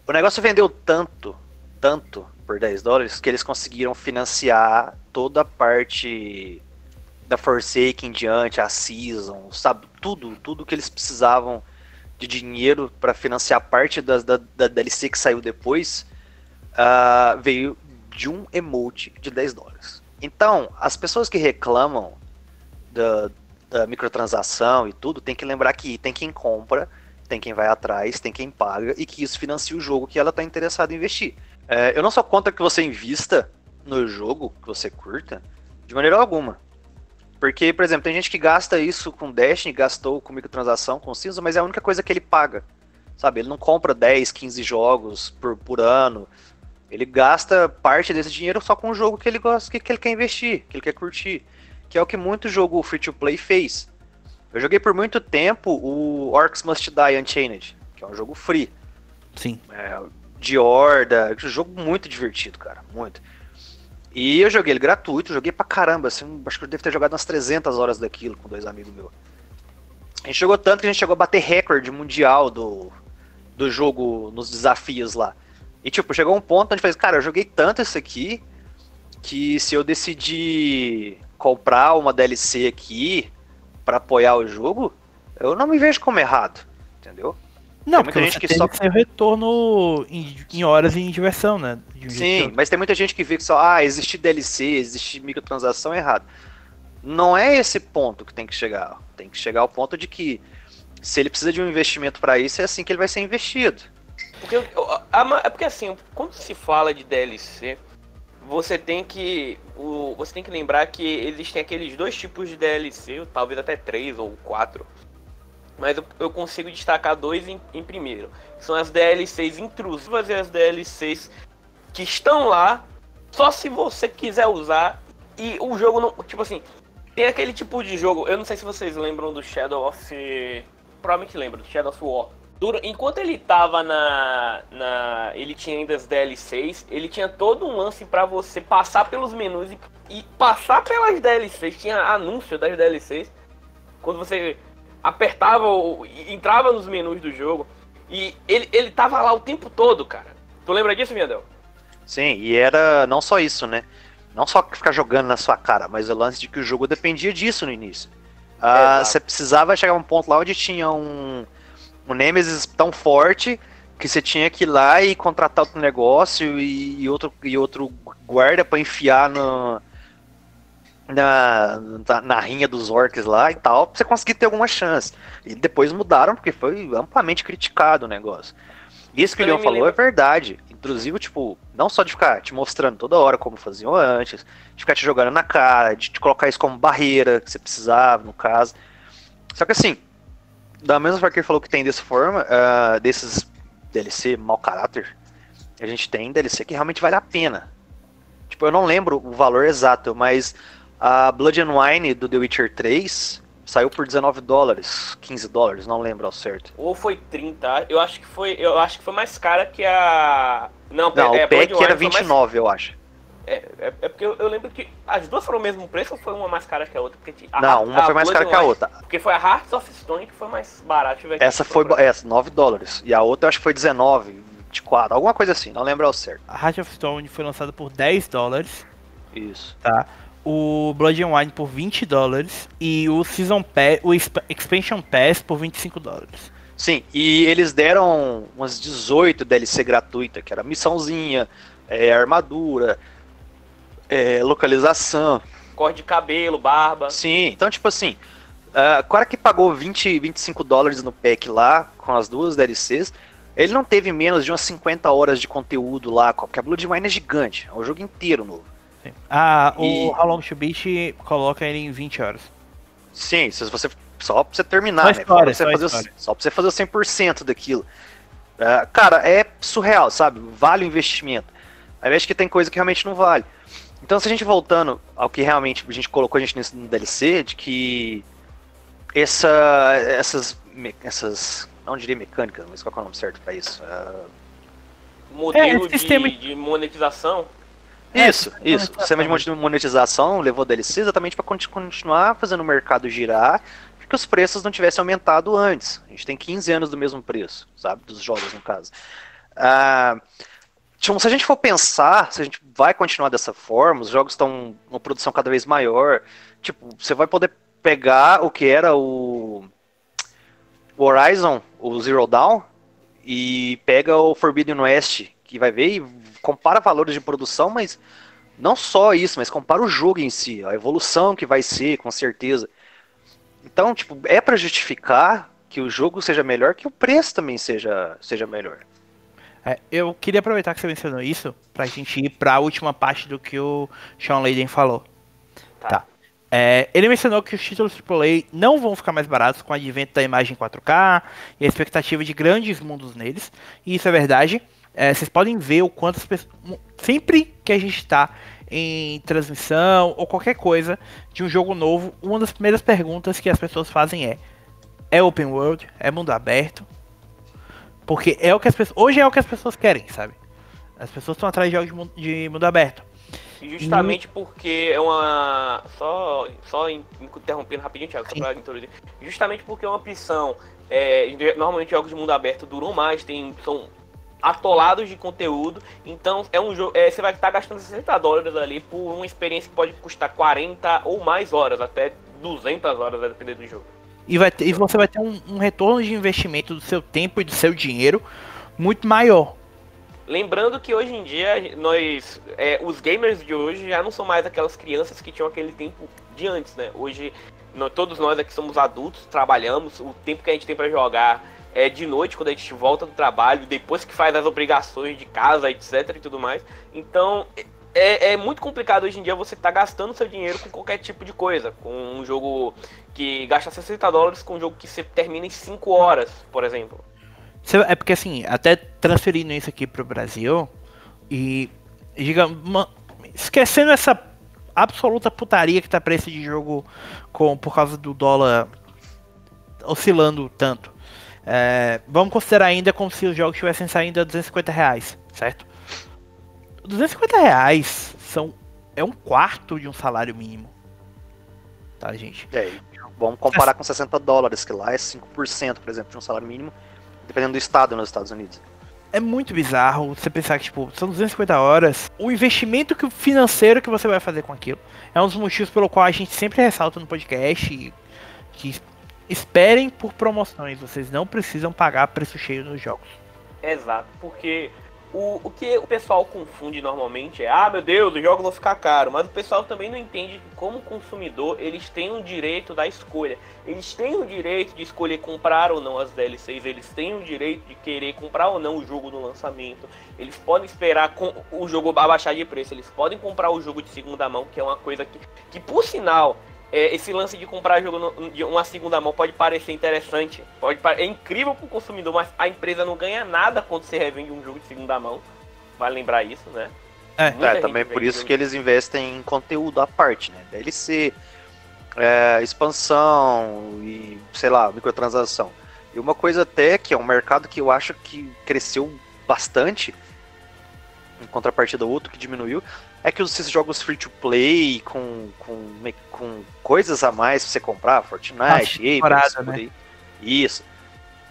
B: O negócio vendeu tanto, tanto por 10 dólares, que eles conseguiram financiar toda a parte da Forsaken em diante, a Season, sabe? Tudo, tudo que eles precisavam de dinheiro para financiar parte da, da, da, DLC que saiu depois uh, veio de um emote de 10 dólares. Então, as pessoas que reclamam da, uh, microtransação e tudo, tem que lembrar que tem quem compra, tem quem vai atrás, tem quem paga e que isso financia o jogo que ela está interessada em investir. É, eu não sou contra que você invista no jogo que você curta, de maneira alguma. Porque, por exemplo, tem gente que gasta isso com Destiny, gastou com microtransação, com cinza, mas é a única coisa que ele paga. Sabe? Ele não compra 10, 15 jogos por, por ano. Ele gasta parte desse dinheiro só com o jogo que ele gosta, que, que ele quer investir, que ele quer curtir. Que é o que muito jogo free to play fez. Eu joguei por muito tempo o Orcs Must Die Unchained, que é um jogo free.
A: Sim.
B: É, de horda, um jogo muito divertido, cara, muito. E eu joguei ele gratuito, joguei pra caramba, assim, acho que eu devo ter jogado umas 300 horas daquilo com dois amigos meus. A gente jogou tanto que a gente chegou a bater recorde mundial do, do jogo nos desafios lá. E tipo, chegou um ponto onde fez, cara, eu joguei tanto isso aqui que se eu decidir comprar uma DLC aqui para apoiar o jogo, eu não me vejo como errado, entendeu?
A: Não, tem muita gente que só que o retorno em, em, horas e em diversão, né?
B: Sim, mas tem muita gente que vê que só, ah, existe DLC, existe microtransação errado. Não é esse ponto que tem que chegar. Tem que chegar ao ponto de que se ele precisa de um investimento para isso, é assim que ele vai ser investido.
C: Porque, é porque assim, quando se fala de DLC, você tem que o, você tem que lembrar que existem aqueles dois tipos de DLC, talvez até três ou quatro mas eu, eu consigo destacar dois em, em, primeiro. São as DLCs intrusivas e as DLCs que estão lá só se você quiser usar. E o jogo não. Tipo assim, tem aquele tipo de jogo. Eu não sei se vocês lembram do Shadow of. Provavelmente lembram, do Shadow of War. Enquanto ele tava na, na. Ele tinha ainda as DLCs, ele tinha todo um lance para você passar pelos menus e, e passar pelas DLCs. Tinha anúncio das DLCs. Quando você apertava, entrava nos menus do jogo e ele, ele tava lá o tempo todo, cara. Tu lembra disso, Miandel?
B: Sim, e era não só isso, né? Não só ficar jogando na sua cara, mas o lance de que o jogo dependia disso no início. Ah, você precisava chegar a um ponto lá onde tinha um, um Nemesis tão forte que você tinha que ir lá e contratar outro negócio e, e outro, e outro guarda para enfiar no, na, na, na, rinha dos orcs lá e tal, pra você conseguir ter alguma chance. E depois mudaram porque foi amplamente criticado o negócio. Isso que o Leon falou é verdade. Inclusive, tipo, não só de ficar te mostrando toda hora como faziam antes, de ficar te jogando na cara, de te colocar isso como barreira que você precisava, no caso. Só que assim, da mesma forma que ele falou que tem dessa forma, uh, desses DLC mau caráter, a gente tem DLC que realmente vale a pena. Tipo, eu não lembro o valor exato, mas a Blood and Wine do The Witcher 3 saiu por 19 dólares, 15 dólares, não lembro ao certo.
C: Ou foi 30, eu acho que foi, eu acho que foi mais cara que a
B: Não, não é, o pack era 29, mais... eu acho.
C: É, é, é, porque eu, eu, lembro que as duas foram o mesmo preço ou foi uma mais cara que a outra? Porque
B: a, não, uma a, foi mais Blood cara que a outra.
C: Porque foi a Hearts of Stone que foi mais barata.
B: Essa foi essa, 9 dólares. E a outra eu acho que foi 19, 24, alguma coisa assim, não lembro ao certo.
A: A Heart of Stone foi lançada por 10 dólares.
B: Isso.
A: Tá o Blood and Wine por 20 dólares e o Season Pass, o Expansion Pass por 25 dólares.
B: Sim, e eles deram umas 18 DLC gratuita, que era missãozinha, é, armadura, é, localização.
C: Corte de cabelo, barba.
B: Sim, então tipo assim, uh, o cara que pagou 20, 25 dólares no pack lá, com as duas DLCs, ele não teve menos de umas 50 horas de conteúdo lá, porque a Blood Wine é gigante, é um jogo inteiro novo.
A: Ah, e... o How Long to Beat coloca ele em 20 horas.
B: Sim, se você só pra você terminar, só né? História, pra você só, fazer, só pra você fazer o 100% daquilo. Uh, cara, é surreal, sabe? Vale o investimento. Aí acho que tem coisa que realmente não vale. Então, se a gente voltando ao que realmente a gente colocou a gente nesse no DLC, de que essa, essas, essas, não diria mecânicas, mas qual é o nome certo para isso? Uh...
C: Modelo é, de, sistema... de monetização
B: isso, é, isso. O sistema de monetização levou DLC exatamente para continuar fazendo o mercado girar, porque os preços não tivessem aumentado antes. A gente tem 15 anos do mesmo preço, sabe? Dos jogos, no caso. Ah, tipo, se a gente for pensar, se a gente vai continuar dessa forma, os jogos estão uma produção cada vez maior. Tipo, você vai poder pegar o que era o, o Horizon, o Zero Dawn, e pega o Forbidden West, que vai ver e compara valores de produção, mas não só isso, mas compara o jogo em si, a evolução que vai ser, com certeza. Então, tipo, é para justificar que o jogo seja melhor, que o preço também seja, seja melhor.
A: É, eu queria aproveitar que você mencionou isso pra gente ir pra última parte do que o Sean Layden falou.
C: Tá.
A: Tá. É, ele mencionou que os títulos AAA não vão ficar mais baratos com o advento da imagem 4K e a expectativa de grandes mundos neles. E isso é verdade. É, vocês podem ver o quanto as pessoas. Sempre que a gente está em transmissão ou qualquer coisa de um jogo novo, uma das primeiras perguntas que as pessoas fazem é: é open world? É mundo aberto? Porque é o que as pessoas. Hoje é o que as pessoas querem, sabe? As pessoas estão atrás de jogos de mundo, de mundo aberto.
C: Justamente porque é uma. Só, só in- interrompendo rapidinho, Thiago, só pra introduzir. Justamente porque é uma opção. é, normalmente jogos de mundo aberto duram mais, tem, são atolados de conteúdo. Então é um jogo. é, você vai estar gastando 60 dólares ali por uma experiência que pode custar 40 ou mais horas, até 200 horas, a depender do jogo.
A: E, vai ter- e você vai ter um, um retorno de investimento do seu tempo e do seu dinheiro muito maior.
C: Lembrando que hoje em dia, nós. é, os gamers de hoje já não são mais aquelas crianças que tinham aquele tempo de antes, né? Hoje, nó- todos nós aqui somos adultos, trabalhamos, o tempo que a gente tem pra jogar é de noite, quando a gente volta do trabalho, depois que faz as obrigações de casa, etc e tudo mais. Então. É, é muito complicado hoje em dia você estar gastando seu dinheiro com qualquer tipo de coisa. Com um jogo que gasta 60 dólares com um jogo que você termina em 5 horas, por exemplo.
A: É porque assim, até transferindo isso aqui pro Brasil e digamos, esquecendo essa absoluta putaria que tá preço de jogo com por causa do dólar oscilando tanto. É, vamos considerar ainda como se os jogos estivessem saindo a 250 reais, certo? 250 reais são é um quarto de um salário mínimo. Tá, gente?
B: Aí, vamos comparar com 60 dólares, que lá é 5%, por exemplo, de um salário mínimo, dependendo do estado nos Estados Unidos.
A: é muito bizarro você pensar que, tipo, são 250 horas. O investimento que, financeiro que você vai fazer com aquilo é um dos motivos pelo qual a gente sempre ressalta no podcast que esperem por promoções. Vocês não precisam pagar preço cheio nos jogos.
C: Exato, porque o, o que o pessoal confunde normalmente é, ah, meu Deus, os jogos vão ficar caros, mas o pessoal também não entende que como consumidor, eles têm o direito da escolha. Eles têm o direito de escolher comprar ou não as DLCs, eles têm o direito de querer comprar ou não o jogo no lançamento. Eles podem esperar com o jogo abaixar de preço, eles podem comprar o jogo de segunda mão, que é uma coisa que, que por sinal, é, esse lance de comprar jogo no- de uma segunda mão pode parecer interessante, pode é incrível para o consumidor, mas a empresa não ganha nada quando você revende um jogo de segunda mão. Vale lembrar isso, né?
A: É.
B: É, também por isso
C: jogo-
B: que eles investem em conteúdo à parte, né? DLC, é, expansão e, sei lá, microtransação. E uma coisa até que é um mercado que eu acho que cresceu bastante, em contrapartida ao outro que diminuiu, é que esses jogos free to play com, com, com coisas a mais pra você comprar, Fortnite, Apex,
A: né?
B: Isso.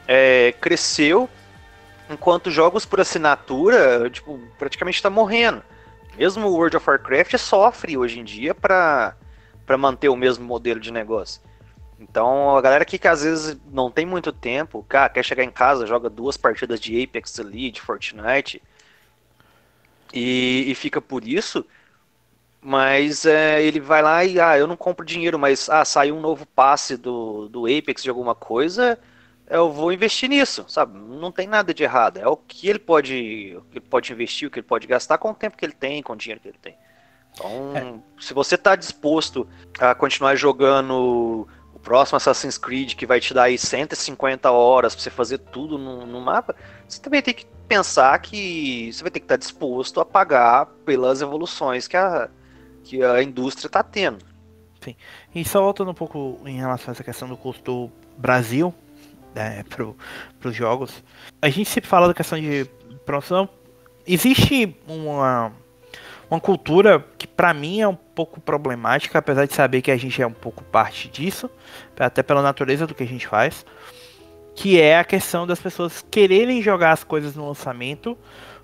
B: É, cresceu, enquanto jogos por assinatura, tipo, praticamente tá morrendo. Mesmo o World of Warcraft sofre hoje em dia para para manter o mesmo modelo de negócio. Então, a galera aqui que às vezes não tem muito tempo, cara, quer chegar em casa, joga duas partidas de Apex ali, de Fortnite, e, e fica por isso, mas é, ele vai lá e, ah, eu não compro dinheiro, mas, ah, saiu um novo passe do, do Apex de alguma coisa, eu vou investir nisso, sabe? Não tem nada de errado, é o que ele pode, o que ele pode investir, o que ele pode gastar com o tempo que ele tem, com o dinheiro que ele tem. Então, se você está disposto a continuar jogando o próximo Assassin's Creed, que vai te dar aí 150 horas para você fazer tudo no, no mapa, você também tem que pensar que você vai ter que estar disposto a pagar pelas evoluções que a, que a indústria está tendo.
A: E só voltando um pouco em relação a essa questão do custo Brasil, né, pro, pros jogos. A gente sempre fala da questão de promoção. Existe uma, uma cultura que pra mim é um pouco problemática, apesar de saber que a gente é um pouco parte disso, até pela natureza do que a gente faz, que é a questão das pessoas quererem jogar as coisas no lançamento,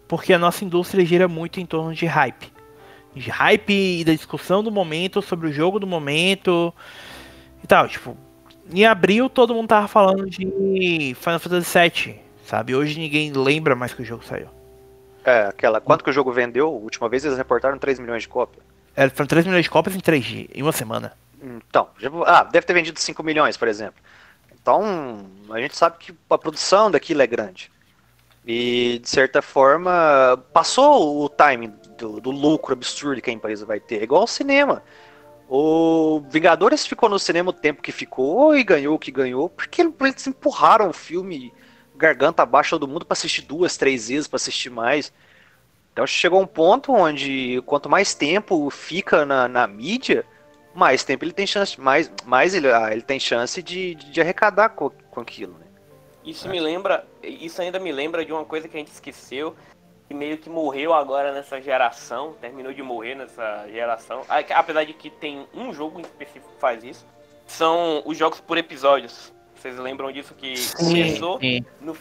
A: porque a nossa indústria gira muito em torno de hype. De hype e da discussão do momento sobre o jogo do momento e tal, tipo, em abril todo mundo tava falando de Final Fantasy VII, sabe? Hoje ninguém lembra mais que o jogo saiu.
B: É, aquela. Quanto que o jogo vendeu? A última vez eles reportaram 3 milhões de cópias.
A: É, foram 3 milhões de cópias em 3 dias, em uma semana.
B: Então, já- ah, deve ter vendido 5 milhões, por exemplo. Então, a gente sabe que a produção daquilo é grande. E, de certa forma, passou o timing do, do lucro absurdo que a empresa vai ter. É igual ao cinema. O Vingadores ficou no cinema o tempo que ficou e ganhou o que ganhou, porque eles empurraram o filme garganta abaixo todo mundo para assistir duas, três vezes, para assistir mais. Então chegou um ponto onde quanto mais tempo fica na, na mídia, mais tempo ele tem chance, mais, mais ele, ah, ele tem chance de, de arrecadar com, com aquilo. Né?
C: Isso me lembra, isso ainda me lembra de uma coisa que a gente esqueceu, que meio que morreu agora nessa geração, terminou de morrer nessa geração. A- Apesar de que tem um jogo em específico que faz isso, são os jogos por episódios. Vocês lembram disso que começou
A: sim.
C: no,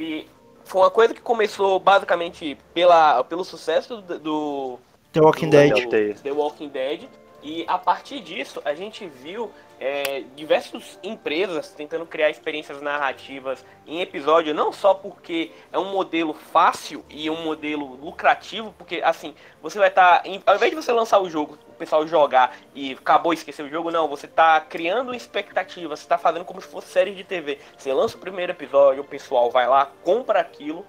C: e foi uma coisa que começou basicamente pela, pelo sucesso do, do
A: The Walking
C: do-
A: Dead.
C: do. The Walking Dead. E a partir disso, a gente viu é, diversas empresas tentando criar experiências narrativas em episódio, não só porque é um modelo fácil e um modelo lucrativo, porque assim, você vai estar. ao invés de você lançar o jogo, o pessoal jogar e acabou esquecer o jogo, não, você tá criando expectativa, você tá fazendo como se fosse série de TV. Você lança o primeiro episódio, o pessoal vai lá, compra aquilo,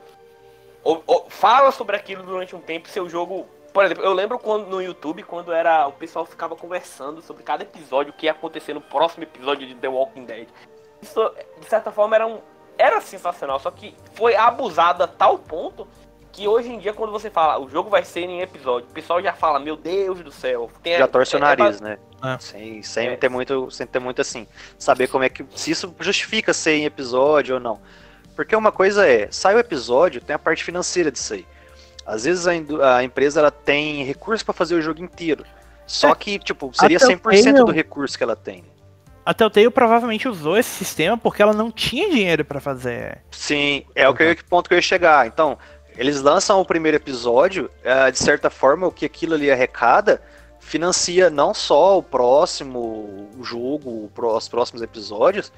C: ou, ou fala sobre aquilo durante um tempo, seu jogo. Por exemplo, eu lembro quando no YouTube, quando era. O pessoal ficava conversando sobre cada episódio, o que ia acontecer no próximo episódio de The Walking Dead. Isso, de certa forma, era um. Era sensacional, só que foi abusado a tal ponto que hoje em dia, quando você fala o jogo vai ser em episódio, o pessoal já fala, meu Deus do céu. Tem,
B: Já torce o
C: é- é
B: nariz, né?
A: É.
B: Sem, sem
C: É.
B: ter muito, sem ter muito assim, saber como é que se isso justifica ser em episódio ou não. Porque uma coisa é, sai o episódio, tem a parte financeira disso aí. Às vezes a, a empresa ela tem recurso para fazer o jogo inteiro. Só
A: É.
B: que, tipo, seria
A: Até o
B: 100% do recurso que ela tem.
A: A Telltale provavelmente usou esse sistema porque ela não tinha dinheiro pra fazer.
B: Sim, é o que eu, que ponto que eu ia chegar. Então, eles lançam o primeiro episódio, eh, de certa forma, o que aquilo ali arrecada financia não só o próximo jogo, os próximos episódios,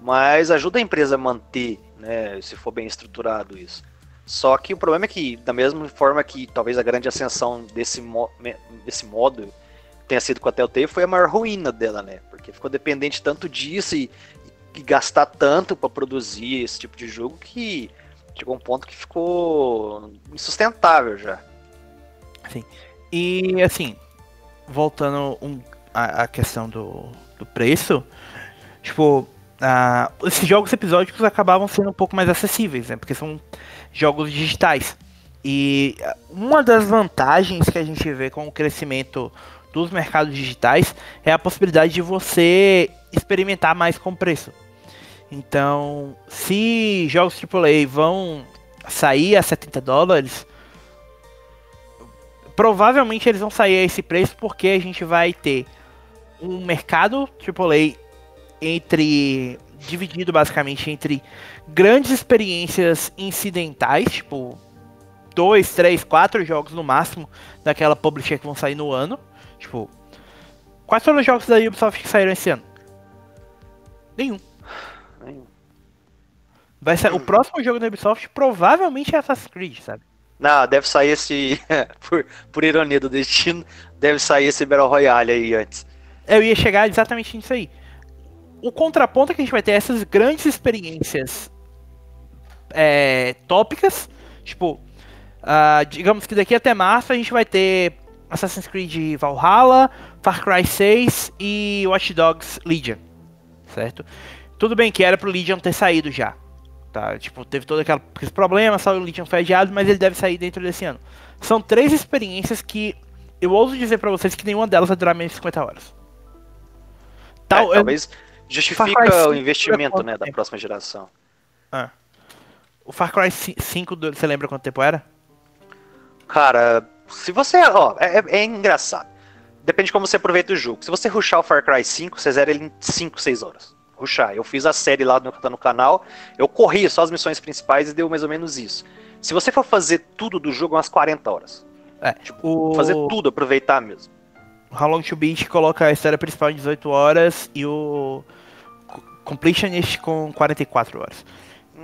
B: mas ajuda a empresa a manter, né, se for bem estruturado isso. Só que o problema é que, da mesma forma que talvez a grande ascensão desse, mo desse modo tenha sido com a Telltale, foi a maior ruína dela, né? Porque ficou dependente tanto disso e, e gastar tanto para produzir esse tipo de jogo que chegou um ponto que ficou insustentável já.
A: E assim, voltando um, a, a questão do, do preço, tipo, ah, esses jogos episódicos acabavam sendo um pouco mais acessíveis, né? Porque são jogos digitais. E uma das vantagens que a gente vê com o crescimento dos mercados digitais é a possibilidade de você experimentar mais com preço. Então, se jogos AAA vão sair a 70 dólares, provavelmente eles vão sair a esse preço porque a gente vai ter um mercado AAA entre dividido basicamente entre grandes experiências incidentais, tipo dois, três, quatro jogos no máximo daquela publisher que vão sair no ano. Tipo, quais foram os jogos da Ubisoft que saíram esse ano? Nenhum. Vai ser, o próximo jogo da Ubisoft provavelmente é Assassin's Creed, sabe?
B: Não, deve sair esse. <laughs> por, por ironia do destino, deve sair esse Battle Royale aí antes.
A: Eu ia chegar exatamente nisso aí. O contraponto é que a gente vai ter essas grandes experiências é, tópicas. Tipo, ah, digamos que daqui até março a gente vai ter Assassin's Creed Valhalla, Far Cry 6 e Watch Dogs Legion. Certo? Tudo bem que era pro Legion ter saído já. Tá? Tipo, teve todo aquele problema, só o Legion foi adiado, mas ele deve sair dentro desse ano. São três experiências que eu ouso dizer pra vocês que nenhuma delas vai durar menos de 50 horas. Tal,
B: É,
A: eu-
B: talvez
A: Cry
B: justifica
A: 5
B: o investimento
A: dura
B: né, da próxima geração.
A: O Far Cry 5, do- você lembra quanto tempo era?
B: Cara, se você. Ó, é, é- é engraçado. Depende de como você aproveita o jogo. Se você rushar o Far Cry 5, você zera ele em 5, 6 horas. Rushar. Eu fiz a série lá no, tá no canal, eu corri só as missões principais e deu mais ou menos isso. Se você for fazer tudo do jogo, umas 40 horas.
A: É, o
B: Fazer tudo, aproveitar mesmo.
A: How Long to Beat coloca a história principal em 18 horas e o Co- Completionist com 44 horas.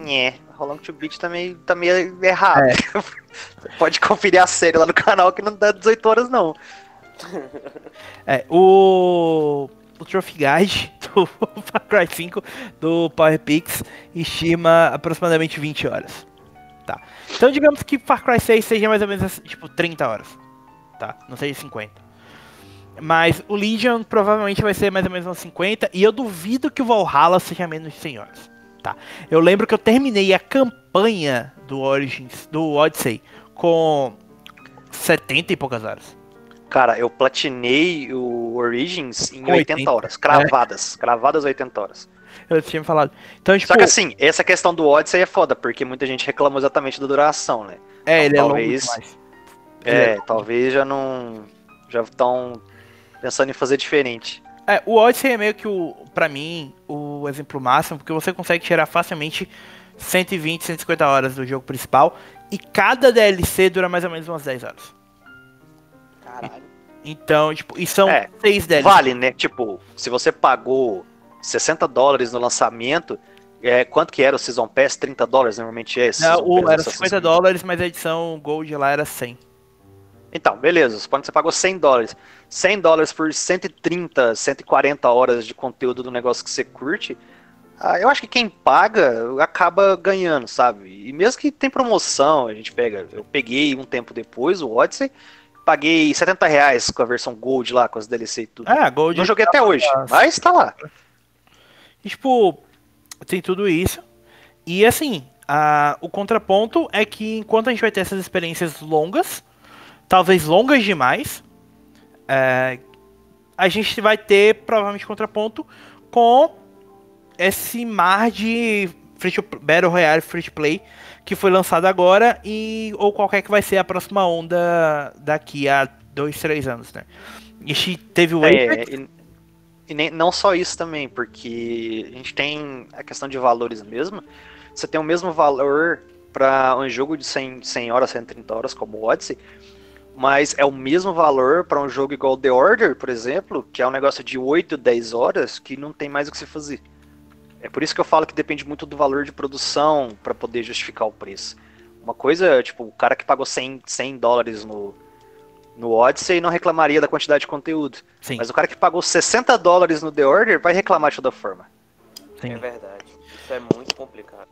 B: É, How Long to Beat tá meio, tá meio errado. Você <laughs> pode conferir a série lá no canal que não dá 18 horas, não.
A: É, o o Trophy Guide <laughs> do Far Cry 5 do Power Pix estima aproximadamente 20 horas. Tá. Então digamos que Far Cry 6 seja mais ou menos tipo 30 horas. Tá? Não seja 50. Mas o Legion provavelmente vai ser mais ou menos uns 50 e eu duvido que o Valhalla seja menos de 100 horas. Tá. Eu lembro que eu terminei a campanha do Origins, do Odyssey com 70 e poucas horas.
B: Cara, eu platinei o Origins em 80, 80 horas, cravadas, é. cravadas 80 horas.
A: Eu tinha me falado. Então,
B: tipo, Só que assim, essa questão do Odyssey é foda, porque muita gente reclamou exatamente da duração, né?
A: É, então, ele talvez, é longo demais.
B: É, é, talvez já não. Já estão pensando em fazer diferente.
A: É, o Odyssey é meio que o, pra mim, o exemplo máximo, porque você consegue tirar facilmente 120, 150 horas do jogo principal e cada DLC dura mais ou menos umas 10 horas. Caralho. Então, tipo, e são é, 6 DLCs.
B: Vale, né? Tipo, se você pagou 60 dólares no lançamento, é, quanto que era o Season Pass? 30 dólares normalmente é esse?
A: Não, o, era 50 dólares, mas a edição Gold lá era 100.
B: Então, beleza, supondo que você pagou 100 dólares. 100 dólares por 130, 140 horas de conteúdo do negócio que você curte, ah, eu acho que quem paga acaba ganhando, sabe? E mesmo que tem promoção, a gente pega. Eu peguei um tempo depois o Odyssey, paguei 70 reais com a versão Gold lá, com as DLC e tudo.
A: É, Gold.
B: Não joguei até hoje, mas tá lá.
A: E, tipo, tem tudo isso. E assim, a, o contraponto é que enquanto a gente vai ter essas experiências longas, talvez longas demais, é, a gente vai ter provavelmente contraponto com esse mar de free to, Battle Royale Free to Play que foi lançado agora e ou qualquer que vai ser a próxima onda daqui a dois, três anos, né? Gente teve o
B: é, e, e nem, não só isso também, porque a gente tem a questão de valores mesmo. Você tem o mesmo valor para um jogo de 100, 100 horas, 130 horas, como o Odyssey, mas é o mesmo valor para um jogo igual The Order, por exemplo, que é um negócio de 8, 10 horas que não tem mais o que se fazer. É por isso que eu falo que depende muito do valor de produção para poder justificar o preço. Uma coisa, tipo, o cara que pagou 100, 100 dólares no, no Odyssey não reclamaria da quantidade de conteúdo. Sim. Mas o cara que pagou 60 dólares no The Order vai reclamar de toda forma.
C: Sim. É verdade. Isso é muito complicado.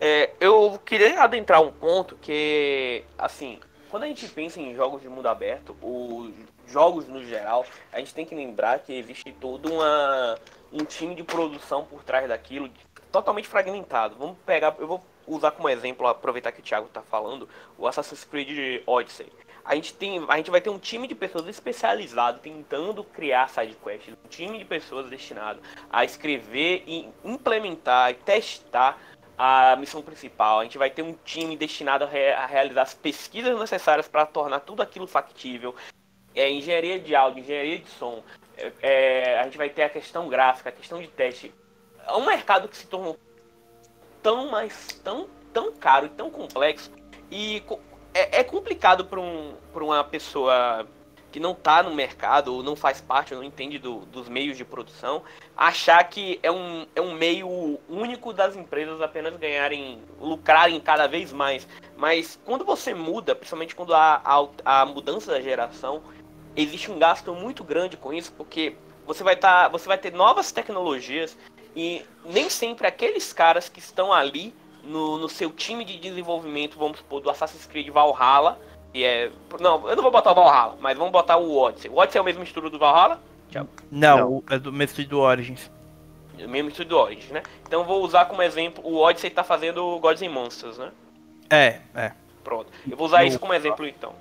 C: É, eu queria adentrar um ponto que, assim, quando a gente pensa em jogos de mundo aberto, os jogos no geral, a gente tem que lembrar que existe toda uma um time de produção por trás daquilo totalmente fragmentado. Vamos pegar, eu vou usar como exemplo, aproveitar que o Thiago está falando, o Assassin's Creed Odyssey. A gente, tem, a gente vai ter um time de pessoas especializado tentando criar sidequests, um time de pessoas destinado a escrever e implementar e testar a missão principal. A gente vai ter um time destinado a, re a realizar as pesquisas necessárias para tornar tudo aquilo factível. É, engenharia de áudio, engenharia de som. É, é, a gente vai ter a questão gráfica, a questão de teste. É um mercado que se tornou tão mais tão, tão caro e tão complexo e é, é complicado para um, uma pessoa que não está no mercado ou não faz parte, ou não entende do, dos meios de produção, achar que é um, é um meio único das empresas apenas ganharem, lucrarem cada vez mais. Mas quando você muda, principalmente quando há a, a mudança da geração, existe um gasto muito grande com isso, porque você vai, tá, você vai ter novas tecnologias e nem sempre aqueles caras que estão ali no, no seu time de desenvolvimento, vamos supor, do Assassin's Creed Valhalla, e é. Não, eu não vou botar o Valhalla, mas vamos botar o Odyssey. O Odyssey é o mesmo estúdio do Valhalla?
A: Não, não. é do mesmo estúdio do Origins.
C: O mesmo estúdio do Origins, né? Então vou usar como exemplo, o Odyssey tá fazendo Gods and Monsters, né?
A: É, é.
C: Pronto. Eu vou usar isso como exemplo então.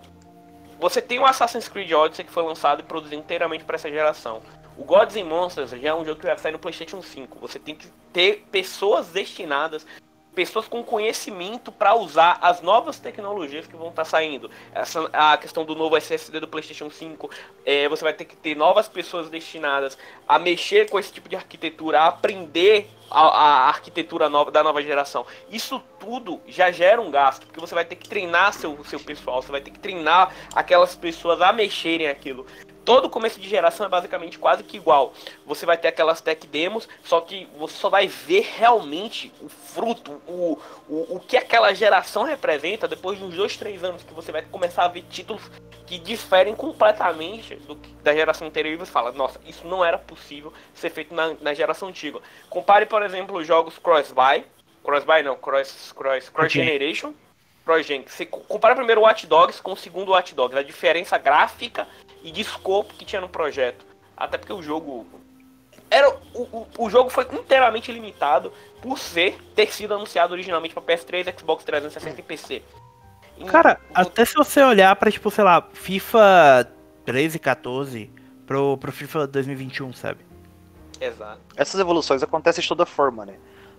C: Você tem o Assassin's Creed Odyssey que foi lançado e produzido inteiramente para essa geração. O Gods and Monsters já é um jogo que vai sair no PlayStation 5. Você tem que ter pessoas destinadas, pessoas com conhecimento para usar as novas tecnologias que vão estar tá saindo. Essa, a questão do novo SSD do PlayStation 5, é, você vai ter que ter novas pessoas destinadas a mexer com esse tipo de arquitetura, a aprender a, a, arquitetura nova da nova geração. Isso tudo já gera um gasto, porque você vai ter que treinar seu, seu pessoal, você vai ter que treinar aquelas pessoas a mexerem aquilo. Todo começo de geração é basicamente quase que igual. Você vai ter aquelas tech demos, só que você só vai ver realmente o fruto, o, o, o que aquela geração representa depois de uns dois, três anos que você vai começar a ver títulos que diferem completamente do que, da geração anterior e você fala, nossa, isso não era possível ser feito na, na geração antiga. Compare, por exemplo, os jogos Cross-Buy, Cross-Buy não, Cross, cross, cross. Generation, Cross Gen. Você compara primeiro o Watch Dogs com o segundo Watch Dogs, a diferença gráfica e de escopo que tinha no projeto. Até porque o jogo. Era, o, o, o jogo foi inteiramente limitado por ser ter sido anunciado originalmente para PS3, Xbox 360 e PC.
A: Cara, o, até se você olhar para tipo, sei lá, FIFA 13, 14 pro, pro FIFA 2021, sabe?
B: Exato. Essas evoluções acontecem de toda forma, né?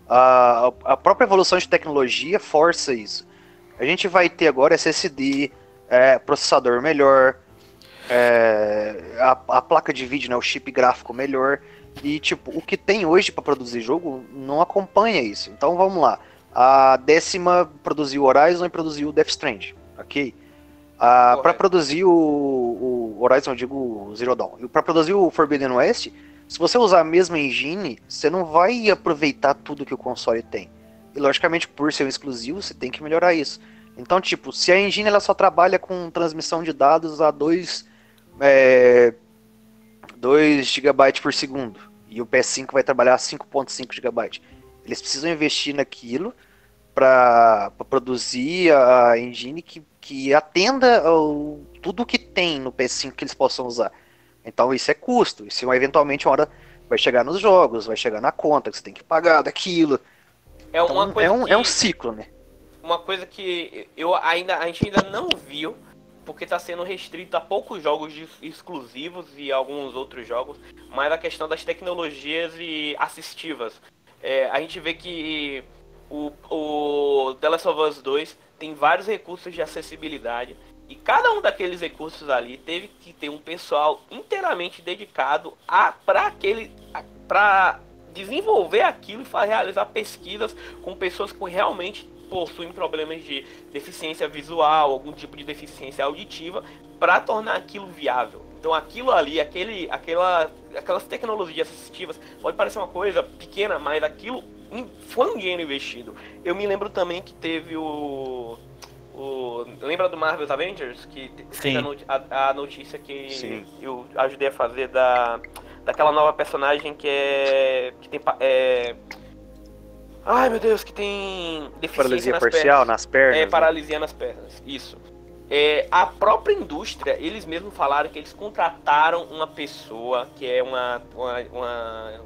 B: A, a própria evolução de tecnologia força isso. A gente vai ter agora SSD, é, processador melhor, é, a, a, placa de vídeo, né, o chip gráfico melhor. E, tipo, o que tem hoje para produzir jogo não acompanha isso. Então vamos lá. A décima produziu Horizon e produziu Death Strand, ok? para produzir o, o, Horizon, eu digo Zero Dawn. E para produzir o Forbidden West, se você usar a mesma engine, você não vai aproveitar tudo que o console tem. E logicamente, por ser um exclusivo, você tem que melhorar isso. Então, tipo, se a engine ela só trabalha com transmissão de dados a 2 é, 2 GB por segundo e o PS5 vai trabalhar a 5.5 GB. Eles precisam investir naquilo para produzir a engine que, que atenda ao, tudo que tem no PS5 que eles possam usar. Então isso é custo. Isso eventualmente uma hora vai chegar nos jogos, vai chegar na conta que você tem que pagar daquilo.
C: É uma
B: então,
C: coisa
B: é um,
C: que,
B: é um ciclo, né?
C: Uma coisa que eu ainda a gente ainda não viu porque está sendo restrito a poucos jogos exclusivos e alguns outros jogos, mas a questão das tecnologias e assistivas. É, a gente vê que o, o The Last of Us 2 tem vários recursos de acessibilidade e cada um daqueles recursos ali teve que ter um pessoal inteiramente dedicado a para aquele para desenvolver aquilo e realizar pesquisas com pessoas que realmente possuem problemas de deficiência visual, algum tipo de deficiência auditiva, para tornar aquilo viável. Então aquilo ali, aquele, aquela, aquelas tecnologias assistivas, pode parecer uma coisa pequena, mas aquilo foi um dinheiro investido. Eu me lembro também que teve o. o lembra do Marvel's Avengers? Que
A: Sim.
C: A, a, notícia que Sim. eu ajudei a fazer da, daquela nova personagem que é. que tem. É, Ai meu Deus, que tem
B: deficiência paralisia nas parcial pernas. nas pernas.
C: É, né? paralisia nas pernas. Isso. É, a própria indústria, eles mesmos falaram que eles contrataram uma pessoa que é uma, uma, uma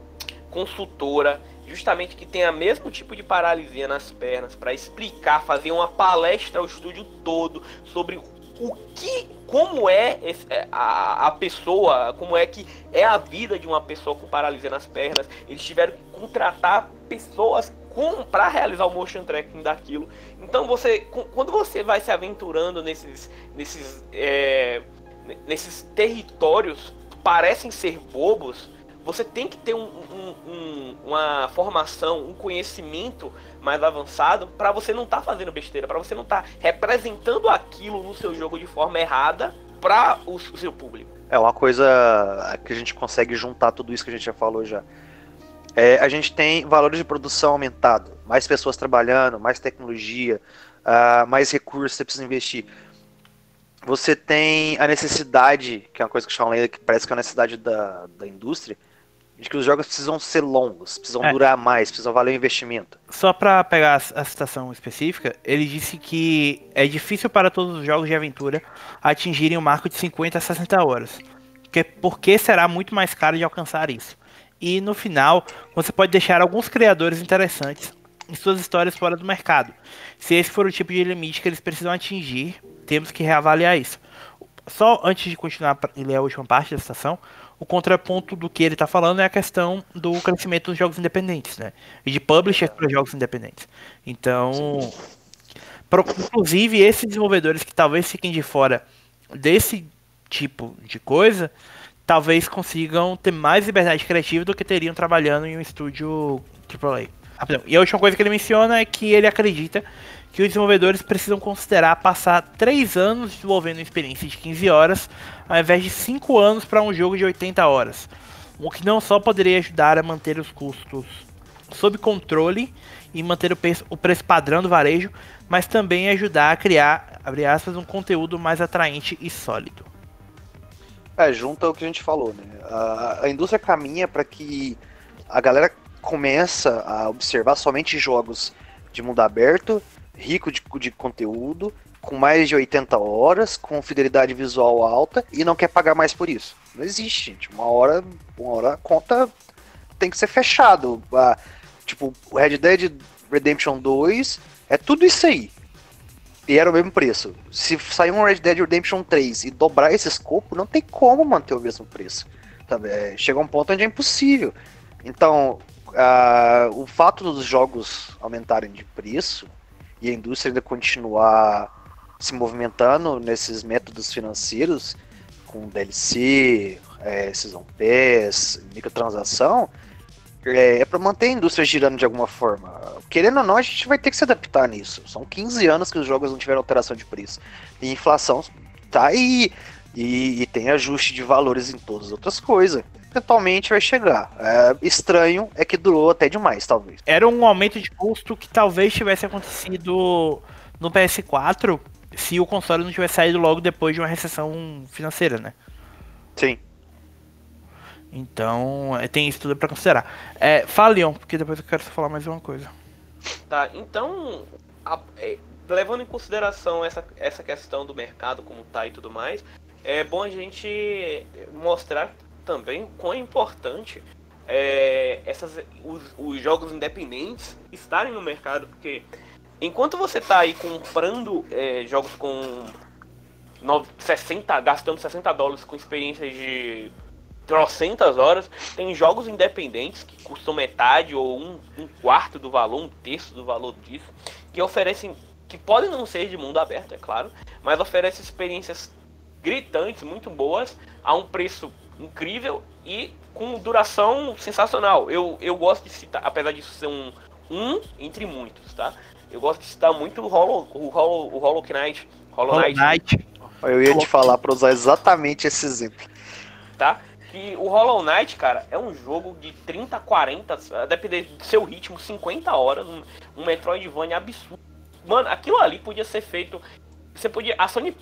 C: consultora, justamente que tem o mesmo tipo de paralisia nas pernas, para explicar, fazer uma palestra ao estúdio todo sobre o que, como é esse, é, a, a pessoa, como é que é a vida de uma pessoa com paralisia nas pernas. Eles tiveram que contratar pessoas para realizar o motion tracking daquilo. Então você, quando você vai se aventurando nesses, nesses, é, nesses territórios que parecem ser bobos, você tem que ter um, um, um, uma formação, um conhecimento mais avançado para você não estar tá fazendo besteira, para você não estar tá representando aquilo no seu jogo de forma errada para o, o seu público.
B: É uma coisa que a gente consegue juntar tudo isso que a gente já falou já é, a gente tem valores de produção aumentado, mais pessoas trabalhando, mais tecnologia, uh, mais recursos você precisa investir. Você tem a necessidade, que é uma coisa que eu falei que parece que é uma necessidade da, da indústria, de que os jogos precisam ser longos, precisam é. durar mais, precisam valer o investimento.
A: Só para pegar a citação específica, ele disse que é difícil para todos os jogos de aventura atingirem o marco de 50 a 60 horas. Que, porque será muito mais caro de alcançar isso. E no final, você pode deixar alguns criadores interessantes em suas histórias fora do mercado. Se esse for o tipo de limite que eles precisam atingir, temos que reavaliar isso. Só antes de continuar e ler a última parte da citação, o contraponto do que ele está falando é a questão do crescimento dos jogos independentes, né? E de publishers para jogos independentes. Então, inclusive esses desenvolvedores que talvez fiquem de fora desse tipo de coisa, talvez consigam ter mais liberdade criativa do que teriam trabalhando em um estúdio AAA. E a última coisa que ele menciona é que ele acredita que os desenvolvedores precisam considerar passar 3 anos desenvolvendo uma experiência de 15 horas, ao invés de 5 anos para um jogo de 80 horas. O que não só poderia ajudar a manter os custos sob controle e manter o preço, o preço padrão do varejo, mas também ajudar a criar, aspas, um conteúdo mais atraente e sólido.
B: É, junto ao que a gente falou, né? A, a indústria caminha para que a galera começa a observar somente jogos de mundo aberto, rico de, de conteúdo, com mais de 80 horas, com fidelidade visual alta e não quer pagar mais por isso. Não existe, gente. Uma hora, uma hora a conta tem que ser fechado. Ah, tipo, o Red Dead Redemption 2 é tudo isso aí. E era o mesmo preço. Se sair um Red Dead Redemption 3 e dobrar esse escopo, não tem como manter o mesmo preço. É, chega um ponto onde é impossível. Então, uh, o fato dos jogos aumentarem de preço e a indústria ainda continuar se movimentando nesses métodos financeiros, com DLC, é, Season Pass, microtransação, é, é para manter a indústria girando de alguma forma. Querendo ou não, a gente vai ter que se adaptar nisso. São 15 anos que os jogos não tiveram alteração de preço. E inflação tá aí. E, e tem ajuste de valores em todas as outras coisas. Eventualmente vai chegar. É, estranho é que durou até demais, talvez.
A: Era um aumento de custo que talvez tivesse acontecido no PS4 se o console não tivesse saído logo depois de uma recessão financeira, né?
B: Sim.
A: Então, é, tem isso tudo para considerar. É, fala, Leon, porque depois eu quero falar mais uma coisa.
C: Tá, então, a, é, levando em consideração essa, essa questão do mercado como tá e tudo mais, é bom a gente mostrar também quão é importante é, essas, os, os, jogos independentes estarem no mercado, porque enquanto você tá aí comprando é, jogos com 60, gastando 60 dólares com experiências de trocentas horas. Tem jogos independentes que custam metade ou um, um, quarto do valor, um terço do valor disso, que oferecem, que podem não ser de mundo aberto, é claro, mas oferecem experiências gritantes, muito boas, a um preço incrível e com duração sensacional. Eu, eu gosto de citar, apesar disso ser um, um entre muitos, tá? Eu gosto de citar muito o Hollow, o Hollow, o Hollow Knight. Hollow Knight. Hollow Knight.
B: Eu ia te falar para usar exatamente esse exemplo.
C: Tá? Que o Hollow Knight, cara, é um jogo de 30, 40, a depender do seu ritmo, 50 horas, um, um Metroidvania absurdo. Mano, aquilo ali podia ser feito. Você podia. A Sony.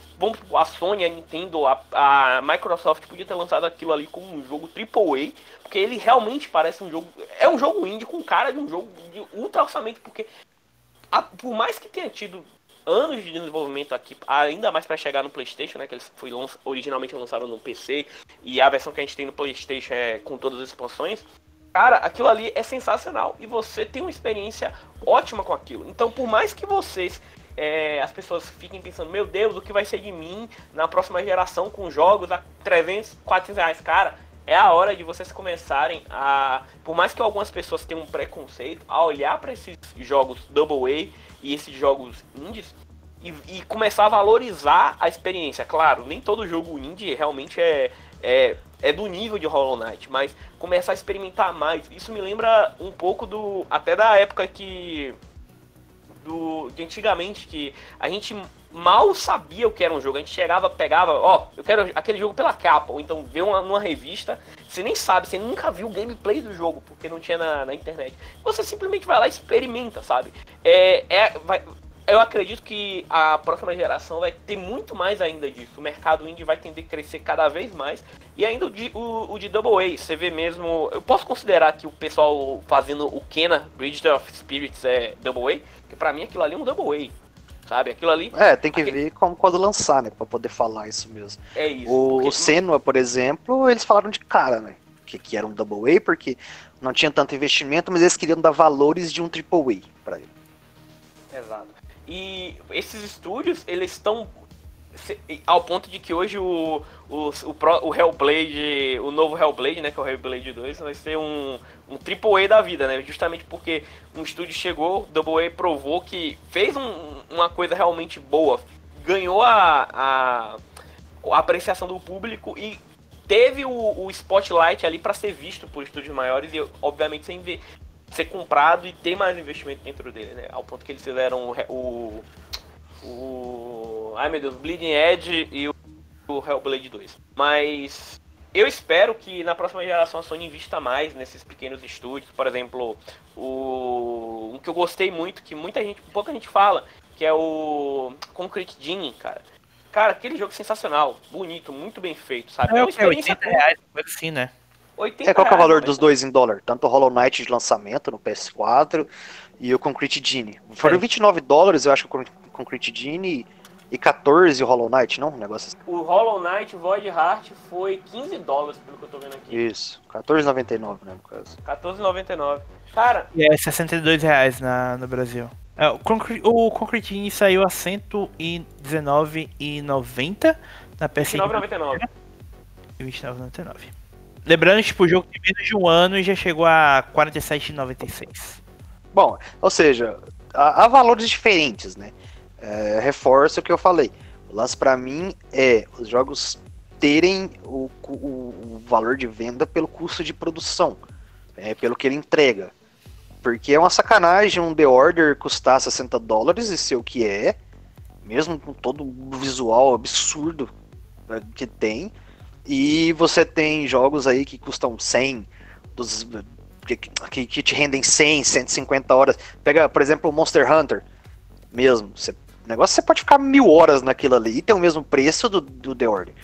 C: A Sony, a Nintendo, a, a Microsoft podia ter lançado aquilo ali como um jogo AAA. Porque ele realmente parece um jogo. É um jogo indie com cara de um jogo de ultra orçamento. Porque a, por mais que tenha tido anos de desenvolvimento aqui, ainda mais para chegar no PlayStation, né? Que eles foi originalmente lançado no PC e a versão que a gente tem no PlayStation é com todas as expansões. Cara, aquilo ali é sensacional e você tem uma experiência ótima com aquilo. Então, por mais que vocês é, as pessoas fiquem pensando, meu Deus, o que vai ser de mim na próxima geração com jogos a 300, 400 reais? Cara, é a hora de vocês começarem a, por mais que algumas pessoas tenham um preconceito, a olhar para esses jogos Double A e esses jogos indies e, e, começar a valorizar a experiência. Claro, nem todo jogo indie realmente é, é, é do nível de Hollow Knight, mas começar a experimentar mais. Isso me lembra um pouco do. até da época que. Do, de antigamente, que a gente mal sabia o que era um jogo. A gente chegava, pegava, ó, eu quero aquele jogo pela capa, ou então ver uma, numa revista, você nem sabe, você nunca viu o gameplay do jogo, porque não tinha na, na internet. Você simplesmente vai lá e experimenta, sabe? É, é, vai, eu acredito que a próxima geração vai ter muito mais ainda disso. O mercado indie vai tender a crescer cada vez mais. E ainda o de, o, o de Double A, você vê mesmo. Eu posso considerar que o pessoal fazendo o Kena Bridge of Spirits é Double A, que pra mim aquilo ali é um Double A sabe? Aquilo ali.
B: É, tem que aquele... ver como quando lançar, né? Pra poder falar isso mesmo.
C: É isso.
B: O, porque... o Senua, por exemplo, eles falaram de cara, né? Que, que era um Double A, porque não tinha tanto investimento, mas eles queriam dar valores de um Triple A pra ele.
C: Exato. E esses estúdios, eles estão ao ponto de que hoje o, o, o, o Hellblade, o novo Hellblade, né, que é o Hellblade 2, vai ser um, um AAA da vida, né? Justamente porque um estúdio chegou, Double A provou que fez um, uma coisa realmente boa, ganhou a, a, a apreciação do público e teve o, o spotlight ali para ser visto por estúdios maiores e obviamente sem ver ser comprado e ter mais investimento dentro dele, né? Ao ponto que eles fizeram o. o, o ai meu Deus, Bleeding Edge e o, o Hellblade 2. Mas eu espero que na próxima geração a Sony invista mais nesses pequenos estúdios. Por exemplo, o um que eu gostei muito, que muita gente, pouca gente fala, que é o Concrete Genie, cara. Cara, aquele jogo sensacional, bonito, muito bem feito, sabe?
A: É, é uma experiência 80 reais, coisa assim, né?
B: 80 é, qual é o valor dos dois em dólar? Tanto o Hollow Knight de lançamento no PS4 e o Concrete Genie. Foram é. 29 dólares, eu acho, o Concrete Genie e 14 o Hollow Knight, não? Um negócio assim.
C: O Hollow Knight Void Heart foi 15 dólares, pelo que eu tô vendo aqui.
B: Isso, 14,99, né, no caso.
C: 14,99. Cara...
A: E é 62 reais na, no Brasil. É, o, Concrete, o Concrete Genie saiu a 119,90 na PS4.
C: 29,99.
A: E 29,99. Lembrando, tipo, o jogo tem menos de um ano e já chegou a 47,96.
B: Bom, ou seja, há, há valores diferentes, né? É, reforça o que eu falei. O lance para mim é os jogos terem o, o, o, valor de venda pelo custo de produção, é, pelo que ele entrega. Porque é uma sacanagem um The Order custar 60 dólares e ser o que é, mesmo com todo o visual absurdo né, que tem, e você tem jogos aí que custam 100, dos, que, que, te rendem 100, 150 horas. Pega, por exemplo, o Monster Hunter mesmo. Você, o negócio você pode ficar mil horas naquilo ali e tem o mesmo preço do, do The Order.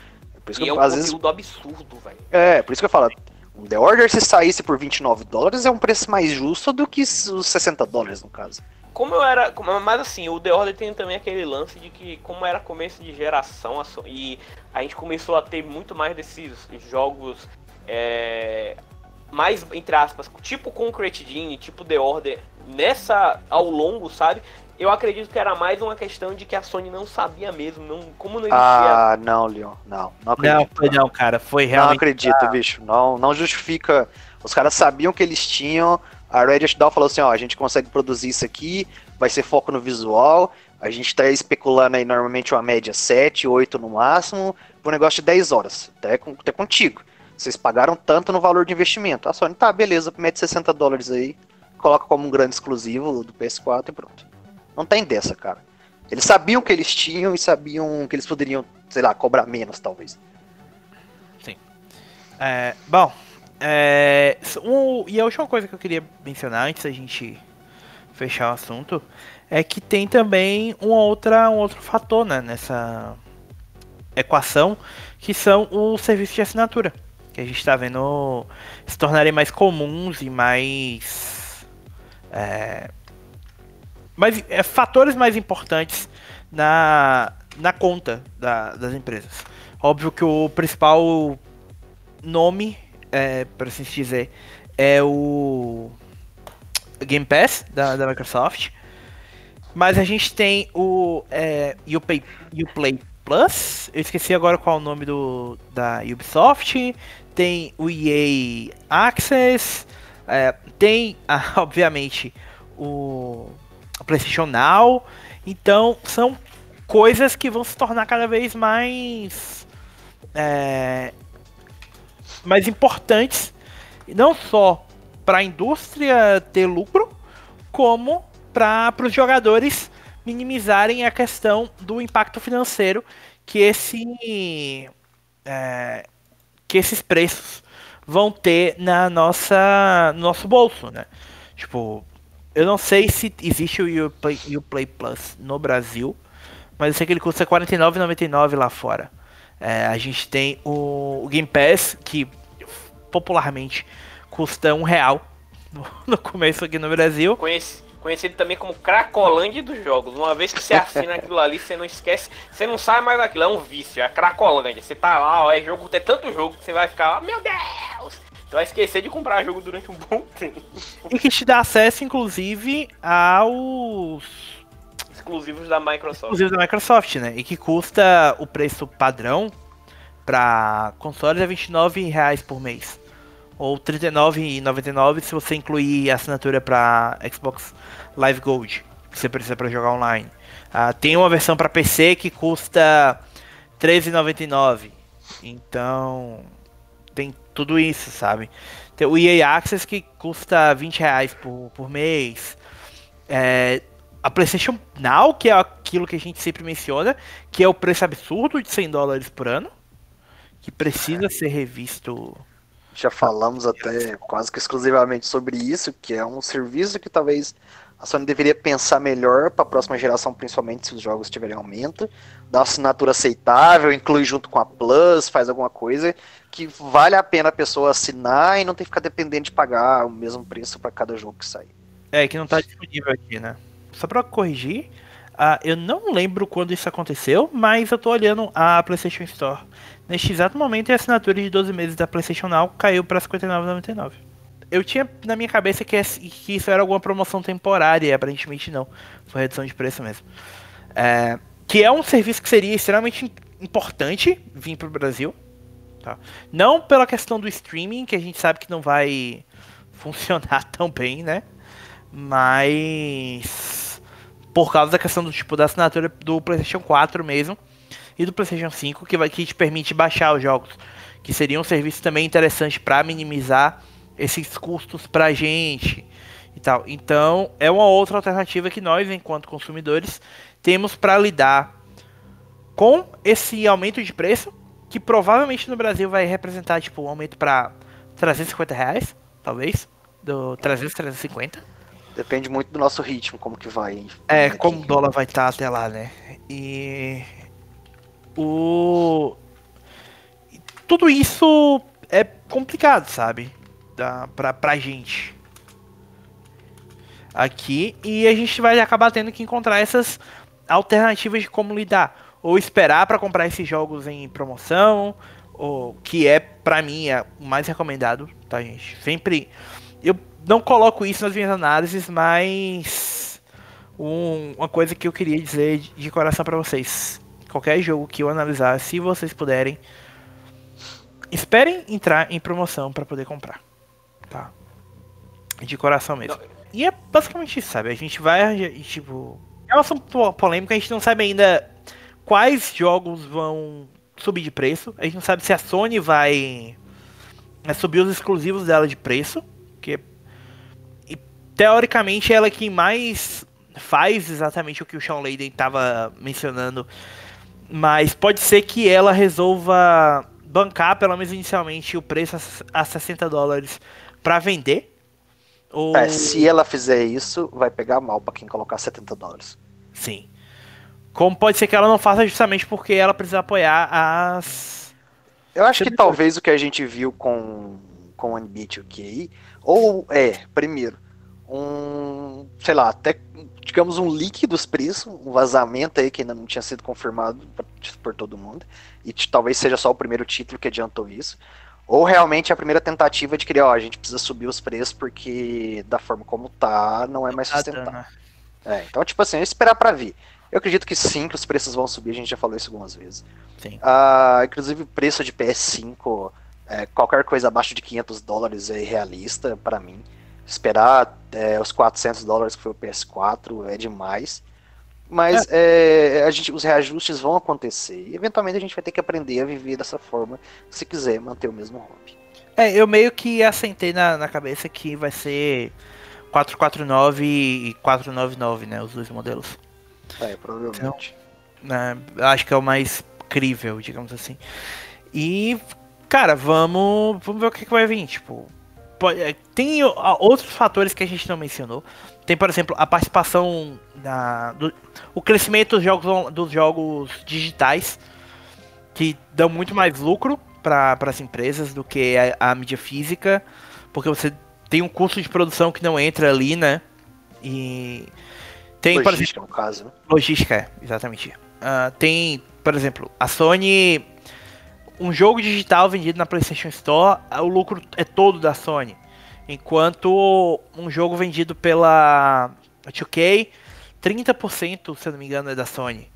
C: Por isso e que, é um às vezes, absurdo, velho.
B: É, por isso que eu falo. Um The Order, se saísse por 29 dólares, é um preço mais justo do que os 60 dólares, no caso
C: como eu era. Mas assim, o The Order tem também aquele lance de que, como era começo de geração, e a gente começou a ter muito mais desses jogos. É, mais, entre aspas, tipo Concrete Genie, tipo The Order, nessa. ao longo, sabe? Eu acredito que era mais uma questão de que a Sony não sabia mesmo, não, como não existia.
B: Ah, não, Leon, não. Não, acredito,
A: não foi não, cara, foi realmente.
B: Não acredito, bicho. Não, não justifica. Os caras sabiam que eles tinham, a Reddit Doll falou assim, ó, a gente consegue produzir isso aqui, vai ser foco no visual, a gente tá especulando aí normalmente uma média 7, 8 no máximo, por um negócio de 10 horas, até, com, até contigo. Vocês pagaram tanto no valor de investimento. A Sony, tá, beleza, mete 60 dólares aí, coloca como um grande exclusivo do PS4 e pronto. Não tem dessa, cara. Eles sabiam que eles tinham e sabiam que eles poderiam, sei lá, cobrar menos, talvez.
A: Sim. É, bom, é, um, e a última coisa que eu queria mencionar antes da gente fechar o assunto é que tem também um, outra, um outro fator né, nessa equação que são os serviços de assinatura que a gente está vendo se tornarem mais comuns e mais é, mais é, fatores mais importantes na, na conta da, das empresas. Óbvio que o principal nome é, por assim dizer, é o Game Pass da, da Microsoft. Mas a gente tem o é, Uplay, Uplay Plus. Eu esqueci agora qual é o nome do, da Ubisoft. Tem o EA Access. É, tem, ah, <laughs> obviamente, o PlayStation Now. Então, são coisas que vão se tornar cada vez mais é, mais importantes, não só para a indústria ter lucro, como para os jogadores minimizarem a questão do impacto financeiro que esse é, que esses preços vão ter na nossa no nosso bolso, né? Tipo, eu não sei se existe o Uplay, Uplay Plus no Brasil, mas eu sei que ele custa R$ 49,99 lá fora. É, a gente tem o, o, Game Pass, que popularmente custa um real no, <laughs> no começo aqui no Brasil.
C: Conheci, conhecido também como Cracolândia dos jogos. Uma vez que você assina aquilo ali, você não esquece, você não sai mais daquilo, é um vício, é Cracolândia. Você tá lá, ó, é jogo, tem tanto jogo que você vai ficar, oh, meu Deus! Você vai esquecer de comprar jogo durante um bom <laughs> tempo.
A: E que te dá acesso, inclusive, aos
C: exclusivos da Microsoft.
A: Exclusivos da Microsoft, né? E que custa o preço padrão para consoles é R$ reais por mês. Ou R$ 39,99 se você incluir a assinatura para Xbox Live Gold, que você precisa para jogar online. Ah, tem uma versão para PC que custa R$ 13,99. Então, tem tudo isso, sabe? Tem o EA Access que custa 20 reais por, por mês. É, a PlayStation Now, que é aquilo que a gente sempre menciona, que é o preço absurdo de 100 dólares por ano, que precisa ser revisto.
B: Já falamos até quase que exclusivamente sobre isso, que é um serviço que talvez a Sony deveria pensar melhor para a próxima geração, principalmente se os jogos tiverem aumento, dar uma assinatura aceitável, inclui junto com a Plus, faz alguma coisa que vale a pena a pessoa assinar e não ter que ficar dependendo de pagar o mesmo preço para cada jogo que sair.
A: É, que não está disponível aqui, né? Só para corrigir, uh, eu não lembro quando isso aconteceu, mas eu tô olhando a PlayStation Store. Neste exato momento, a assinatura de 12 meses da PlayStation Now caiu para R$ 59,99 eu tinha na minha cabeça que, que, isso era alguma promoção temporária, e aparentemente não. Foi redução de preço mesmo. É, que é um serviço que seria extremamente importante vir para o Brasil. Tá? Não pela questão do streaming, que a gente sabe que não vai <laughs> funcionar tão bem, né? Mas por causa da questão do tipo da assinatura do PlayStation 4 mesmo e do PlayStation 5, que vai que te permite baixar os jogos, que seria um serviço também interessante para minimizar esses custos para a gente e tal. Então, é uma outra alternativa que nós, enquanto consumidores, temos para lidar com esse aumento de preço, que provavelmente no Brasil vai representar tipo um aumento para 350 reais, talvez, do 300, 350.
B: Depende muito do nosso ritmo, como que vai.
A: É, aqui. como o dólar vai estar tá até lá, né? E o tudo isso é complicado, sabe? Da, pra, pra gente. Aqui e a gente vai acabar tendo que encontrar essas alternativas de como lidar. Ou esperar para comprar esses jogos em promoção ou que é para mim é o mais recomendado tá gente? Sempre eu não coloco isso nas minhas análises mas um, uma coisa que eu queria dizer de, de coração para vocês. Qualquer jogo que eu analisar se vocês puderem esperem entrar em promoção para poder comprar Tá. De coração mesmo. E é basicamente isso, sabe? A gente vai, tipo. É um assunto polêmico, a gente não sabe ainda quais jogos vão subir de preço. A gente não sabe se a Sony vai né, subir os exclusivos dela de preço. Que e, teoricamente ela é quem mais faz exatamente o que o Sean Layden estava mencionando. Mas pode ser que ela resolva bancar, pelo menos inicialmente, o preço a 60 dólares para vender?
B: Ou... É, se ela fizer isso, vai pegar mal para quem colocar 70 dólares.
A: Sim. Como pode ser que ela não faça justamente porque ela precisa apoiar as.
B: Eu acho que talvez o que a gente viu com, com o NBA ok ou é, primeiro, um, sei lá, até, digamos, um leak dos preços, um vazamento aí que ainda não tinha sido confirmado por todo mundo, e talvez seja só o primeiro título que adiantou isso, ou realmente a primeira tentativa de criar, ó, a gente precisa subir os preços porque da forma como tá, não é mais sustentável. É, então, tipo assim, esperar para ver. Eu acredito que sim, que os preços vão subir, a gente já falou isso algumas vezes.
A: Sim.
B: Uh, inclusive, o preço de PS5, é, qualquer coisa abaixo de 500 dólares é irrealista para mim. Esperar é, os 400 dólares que foi o PS4 é demais. Mas é. É, a gente, os reajustes vão acontecer. E eventualmente a gente vai ter que aprender a viver dessa forma se quiser manter o mesmo hobby.
A: É, eu meio que assentei na, na cabeça que vai ser 449 e 499, né? Os dois modelos.
B: É, provavelmente.
A: Então, né, acho que é o mais crível, digamos assim. E, cara, vamos, vamos ver o que, que vai vir. Tipo, pode, tem outros fatores que a gente não mencionou. Tem, por exemplo, a participação da, do, o crescimento dos jogos, dos jogos digitais, que dão muito mais lucro para as empresas do que a, a, mídia física, porque você tem um custo de produção que não entra ali, né? E tem,
B: logística,
A: por exemplo,
B: no caso. Né?
A: Logística, é, exatamente. Uh, tem, por exemplo, a Sony. Um jogo digital vendido na PlayStation Store, o lucro é todo da Sony. Enquanto um jogo vendido pela 2K, 30%, se eu não me engano, é da Sony.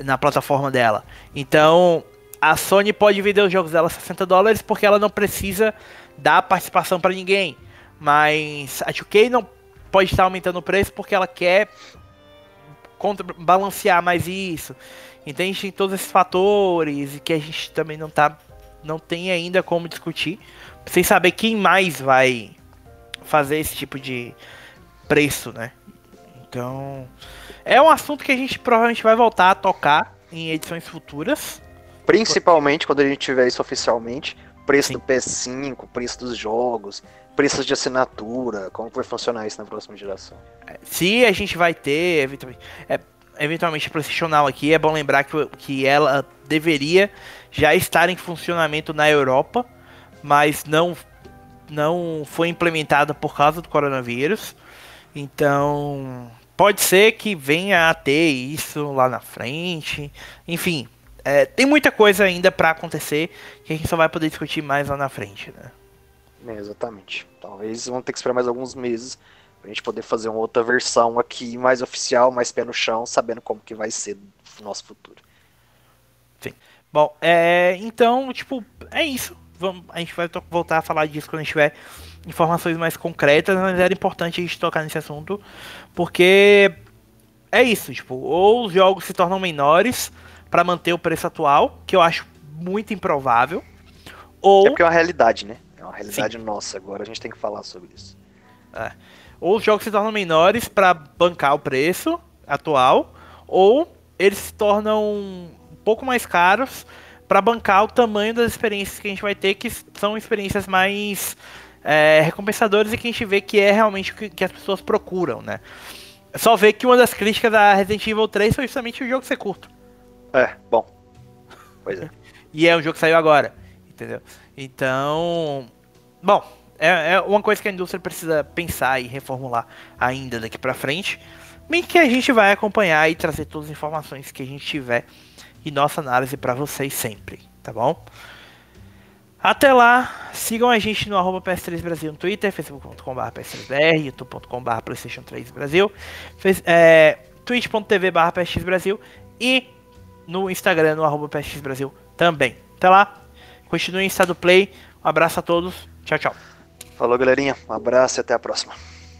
A: Na plataforma dela. Então, a Sony pode vender os jogos dela a 60 dólares porque ela não precisa dar participação para ninguém. Mas a 2K não pode estar aumentando o preço porque ela quer balancear mais isso. Então a gente tem todos esses fatores e que a gente também não está não tem ainda como discutir, sem saber quem mais vai fazer esse tipo de preço, né? Então, é um assunto que a gente provavelmente vai voltar a tocar em edições futuras.
B: Principalmente quando a gente tiver isso oficialmente, preço Sim. do PS5, preço dos jogos, preços de assinatura, como vai funcionar isso na próxima geração.
A: Se a gente vai ter, eventualmente, é, eventualmente profissional aqui, é bom lembrar que, que ela deveria já estar em funcionamento na Europa, mas não, não foi implementada por causa do coronavírus. Então, pode ser que venha a ter isso lá na frente. Enfim, é, tem muita coisa ainda para acontecer que a gente só vai poder discutir mais lá na frente, né?
B: É, exatamente. Talvez vão ter que esperar mais alguns meses pra gente poder fazer uma outra versão aqui mais oficial, mais pé no chão, sabendo como que vai ser o nosso futuro.
A: Sim. Bom, é, então, tipo, é isso. Vamos, a gente vai voltar a falar disso quando a gente tiver informações mais concretas, mas era importante a gente tocar nesse assunto, porque é isso, tipo, ou os jogos se tornam menores para manter o preço atual, que eu acho muito improvável. Ou...
B: É porque é uma realidade, né? É uma realidade Sim. nossa, agora a gente tem que falar sobre isso.
A: É. Ou os jogos se tornam menores para bancar o preço atual, ou eles se tornam um pouco mais caros para bancar o tamanho das experiências que a gente vai ter, que são experiências mais é, recompensadoras e que a gente vê que é realmente o que, que as pessoas procuram, né? É só ver que uma das críticas da Resident Evil 3 foi justamente o jogo ser curto.
B: É, bom. Pois é. <laughs>
A: e é um jogo que saiu agora, entendeu? Então, bom, é, é, uma coisa que a indústria precisa pensar e reformular ainda daqui para frente, bem que a gente vai acompanhar e trazer todas as informações que a gente tiver e nossa análise para vocês sempre, tá bom? Até lá, sigam a gente no arroba PS3 Brasil no Twitter, facebook.com.br PS3BR, youtube.com.br Playstation 3 Brasil, é, twitch.tv PSX Brasil e no Instagram, no arroba PSX Brasil também. Até lá, continue em estado play. Um abraço a todos. Tchau, tchau.
B: Falou, galerinha. Um abraço e até a próxima.